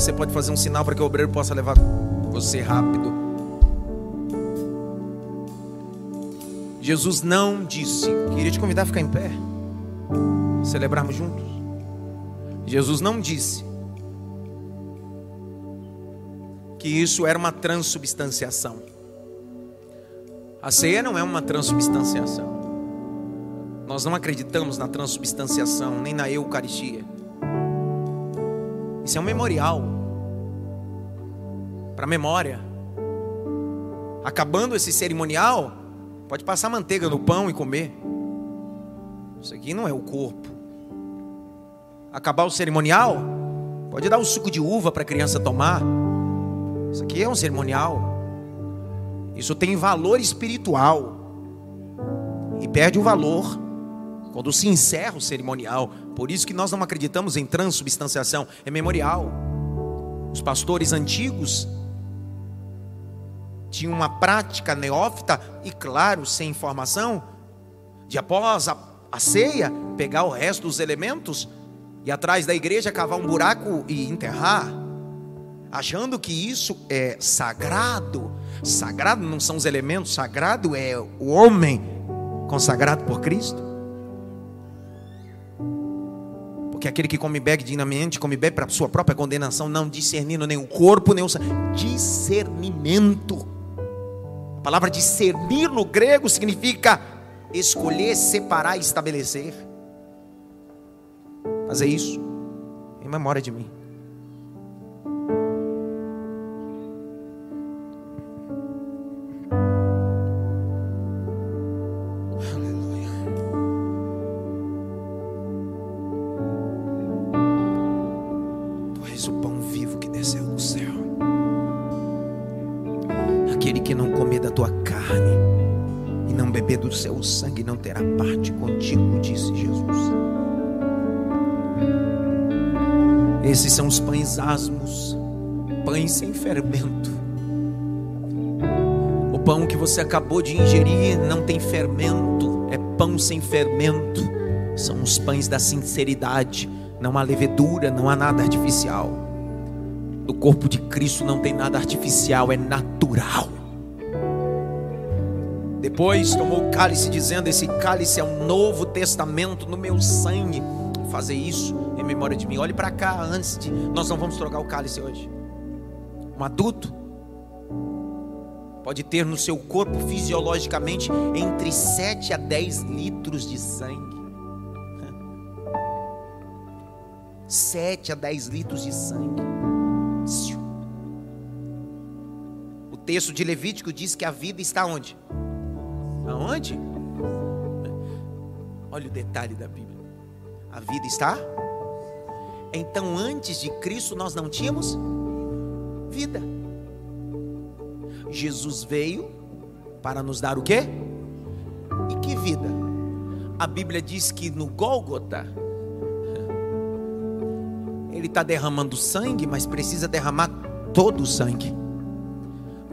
Você pode fazer um sinal para que o obreiro possa levar você rápido. Jesus não disse, queria te convidar a ficar em pé, celebrarmos juntos. Jesus não disse que isso era uma transubstanciação. A ceia não é uma transubstanciação. Nós não acreditamos na transubstanciação, nem na Eucaristia. Isso é um memorial para memória. Acabando esse cerimonial, pode passar manteiga no pão e comer. Isso aqui não é o corpo. Acabar o cerimonial, pode dar o suco de uva para a criança tomar. Isso aqui é um cerimonial. Isso tem valor espiritual. E perde o valor quando se encerra o cerimonial. Por isso que nós não acreditamos em transubstanciação, é memorial. Os pastores antigos tinham uma prática neófita e, claro, sem informação, de após a, a ceia, pegar o resto dos elementos e atrás da igreja cavar um buraco e enterrar, achando que isso é sagrado. Sagrado não são os elementos, sagrado é o homem consagrado por Cristo. Porque aquele que come bebe dignamente, come bebe para sua própria condenação, não discernindo nem o corpo, nem o sangue. Discernimento. A palavra discernir no grego significa escolher, separar e estabelecer. Fazer isso em memória de mim. Fermento. O pão que você acabou de ingerir não tem fermento, é pão sem fermento. São os pães da sinceridade, não há levedura, não há nada artificial. O corpo de Cristo não tem nada artificial, é natural. Depois tomou o cálice, dizendo: Esse cálice é o novo testamento no meu sangue. Fazer isso em memória de mim. Olhe para cá antes de. Nós não vamos trocar o cálice hoje. Um adulto pode ter no seu corpo fisiologicamente entre 7 a 10 litros de sangue. 7 a 10 litros de sangue. O texto de Levítico diz que a vida está onde? Aonde? Olha o detalhe da Bíblia. A vida está? Então, antes de Cristo, nós não tínhamos vida. Jesus veio para nos dar o quê? E que vida? A Bíblia diz que no Gólgota, ele está derramando sangue, mas precisa derramar todo o sangue.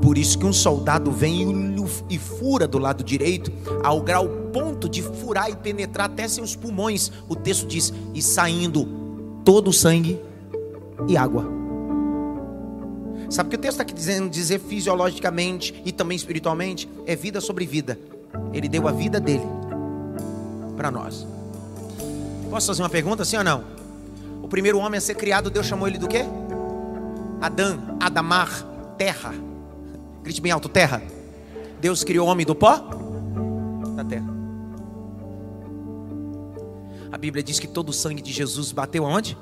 Por isso que um soldado vem e fura do lado direito, ao grau ponto de furar e penetrar até seus pulmões. O texto diz: e saindo todo o sangue e água. Sabe o que o texto está aqui dizendo? Dizer fisiologicamente e também espiritualmente é vida sobre vida. Ele deu a vida dele para nós. Posso fazer uma pergunta, sim ou não? O primeiro homem a ser criado, Deus chamou ele do quê? Adão, Adamar, terra. Grite bem alto, terra. Deus criou o homem do pó da terra. A Bíblia diz que todo o sangue de Jesus bateu aonde?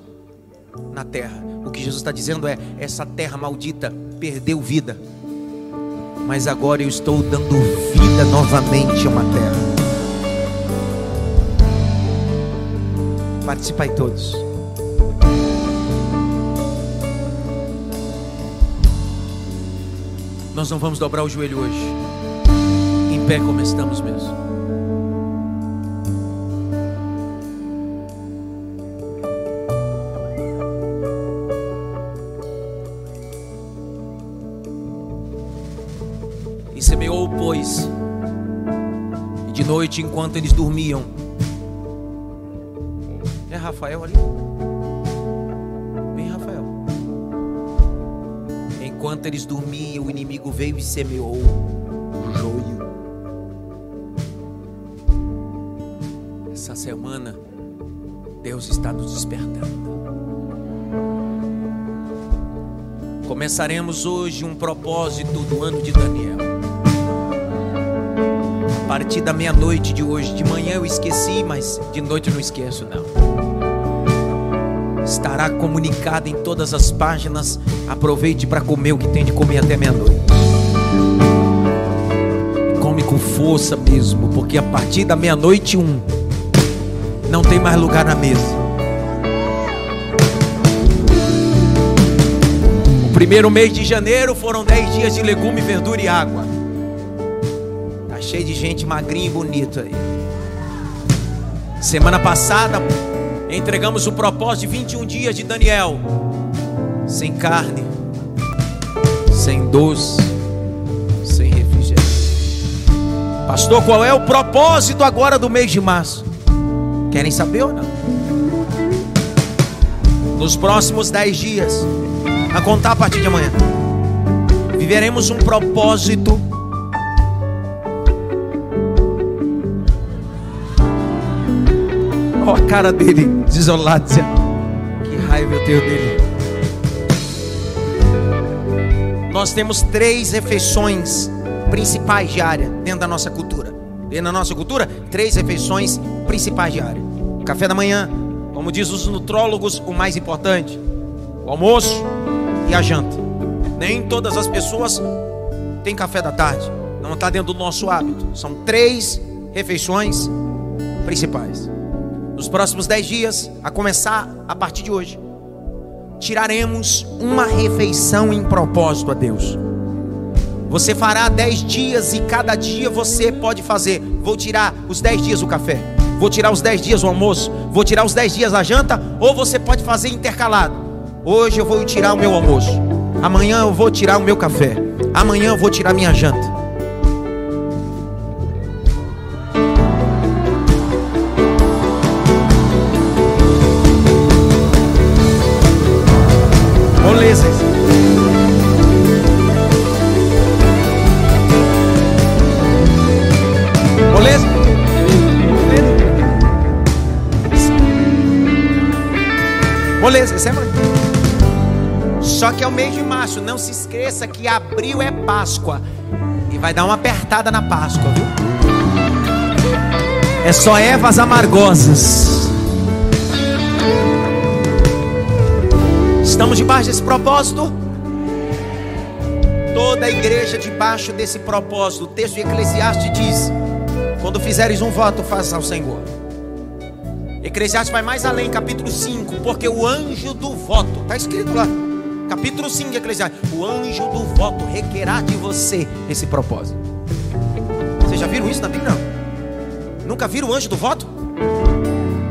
Na terra. O que Jesus está dizendo é: essa terra maldita perdeu vida, mas agora eu estou dando vida novamente a uma terra. Participai todos. Nós não vamos dobrar o joelho hoje. Em pé como estamos mesmo. Noite, enquanto eles dormiam. É Rafael ali? Enquanto eles dormiam, o inimigo veio e semeou o joio. Essa semana, Deus está nos despertando. Começaremos hoje um propósito do ano de Daniel. Partir da meia-noite de hoje, de manhã eu esqueci, mas de noite eu não esqueço, não estará comunicado em todas as páginas. Aproveite para comer o que tem de comer até meia-noite. Come com força mesmo, porque a partir da meia-noite um não tem mais lugar na mesa. O primeiro mês de janeiro foram dez dias de legume, verdura e água. Cheio de gente magrinha e bonita aí. Semana passada entregamos o propósito de 21 dias de Daniel, sem carne, sem doce, sem refrigério. Pastor, qual é o propósito agora do mês de março? Querem saber ou não? Nos próximos 10 dias, a contar a partir de amanhã, viveremos um propósito Olha a cara dele, desolado. Que raiva eu tenho dele. Nós temos três refeições principais diárias dentro da nossa cultura. Dentro da nossa cultura, três refeições principais diárias. Café da manhã, como diz os nutrólogos, o mais importante. O almoço e a janta. Nem todas as pessoas têm café da tarde. Não está dentro do nosso hábito. São três refeições principais nos próximos dez dias, a começar a partir de hoje, tiraremos uma refeição em propósito a Deus. Você fará dez dias e cada dia você pode fazer. Vou tirar os dez dias o café, vou tirar os dez dias o almoço, vou tirar os dez dias a janta, ou você pode fazer intercalado. Hoje eu vou tirar o meu almoço, Amanhã eu vou tirar o meu café. Amanhã eu vou tirar minha janta. É o mês de março. Não se esqueça que abril é Páscoa. E vai dar uma apertada na Páscoa, viu? É só ervas amargosas. Estamos debaixo desse propósito. Toda a igreja debaixo desse propósito. O texto de Eclesiastes diz: Quando fizeres um voto, faça ao Senhor. Eclesiastes vai mais além, capítulo 5, porque o anjo do voto, está escrito lá, capítulo 5 de Eclesiastes: O anjo do voto requerá de você esse propósito. Vocês já viram isso na Bíblia? Não? Nunca viram o anjo do voto?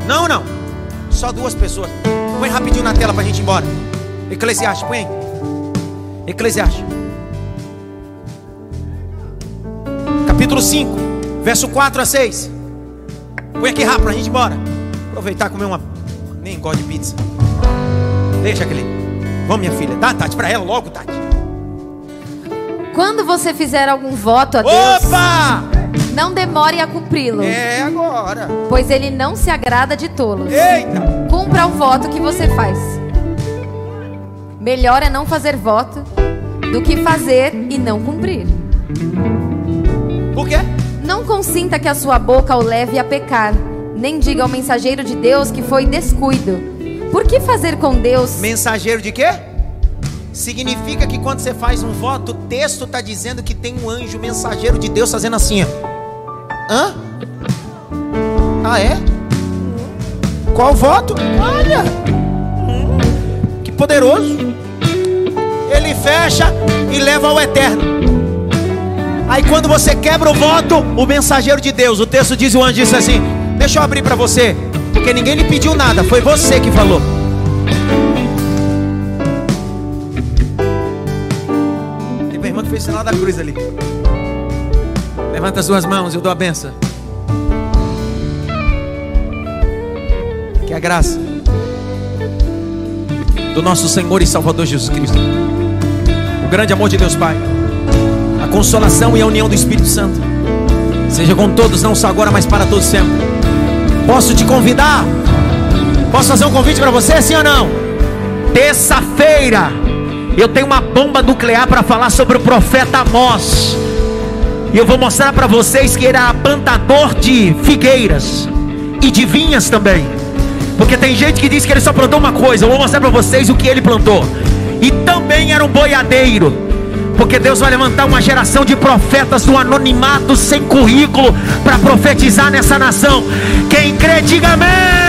Não, não. Só duas pessoas. Põe rapidinho na tela para a gente ir embora. Eclesiastes, põe. Eclesiastes. Capítulo 5, verso 4 a 6. Põe aqui rápido para a gente ir embora. Aproveitar e comer uma. Nem gosto de pizza. Deixa aquele. Vamos, minha filha. Dá, Tati, para ela logo, Tati. Quando você fizer algum voto a Deus, Opa! não demore a cumpri-lo, É agora. pois ele não se agrada de tolos. Eita! Cumpra o voto que você faz. Melhor é não fazer voto do que fazer e não cumprir. Por quê? Não consinta que a sua boca o leve a pecar, nem diga ao mensageiro de Deus que foi descuido. Por que fazer com Deus? Mensageiro de quê? Significa que quando você faz um voto, o texto está dizendo que tem um anjo mensageiro de Deus fazendo assim. ó. Hã? Ah, é? Qual voto? Olha! Que poderoso! Ele fecha e leva ao eterno. Aí quando você quebra o voto, o mensageiro de Deus, o texto diz, o anjo disse assim: Deixa eu abrir para você, porque ninguém lhe pediu nada, foi você que falou. Tem uma irmã que fez o sinal da cruz ali. Levanta as duas mãos, eu dou a benção. Que a graça do nosso Senhor e Salvador Jesus Cristo, o grande amor de Deus Pai, a consolação e a união do Espírito Santo, seja com todos, não só agora, mas para todos sempre. Posso te convidar? Posso fazer um convite para você, sim ou não? Terça-feira, eu tenho uma bomba nuclear para falar sobre o profeta Amós. E eu vou mostrar para vocês que ele era plantador de figueiras e de vinhas também. Porque tem gente que diz que ele só plantou uma coisa. Eu vou mostrar para vocês o que ele plantou. E também era um boiadeiro. Porque Deus vai levantar uma geração de profetas do anonimato sem currículo para profetizar nessa nação. Quem crê, diga amém.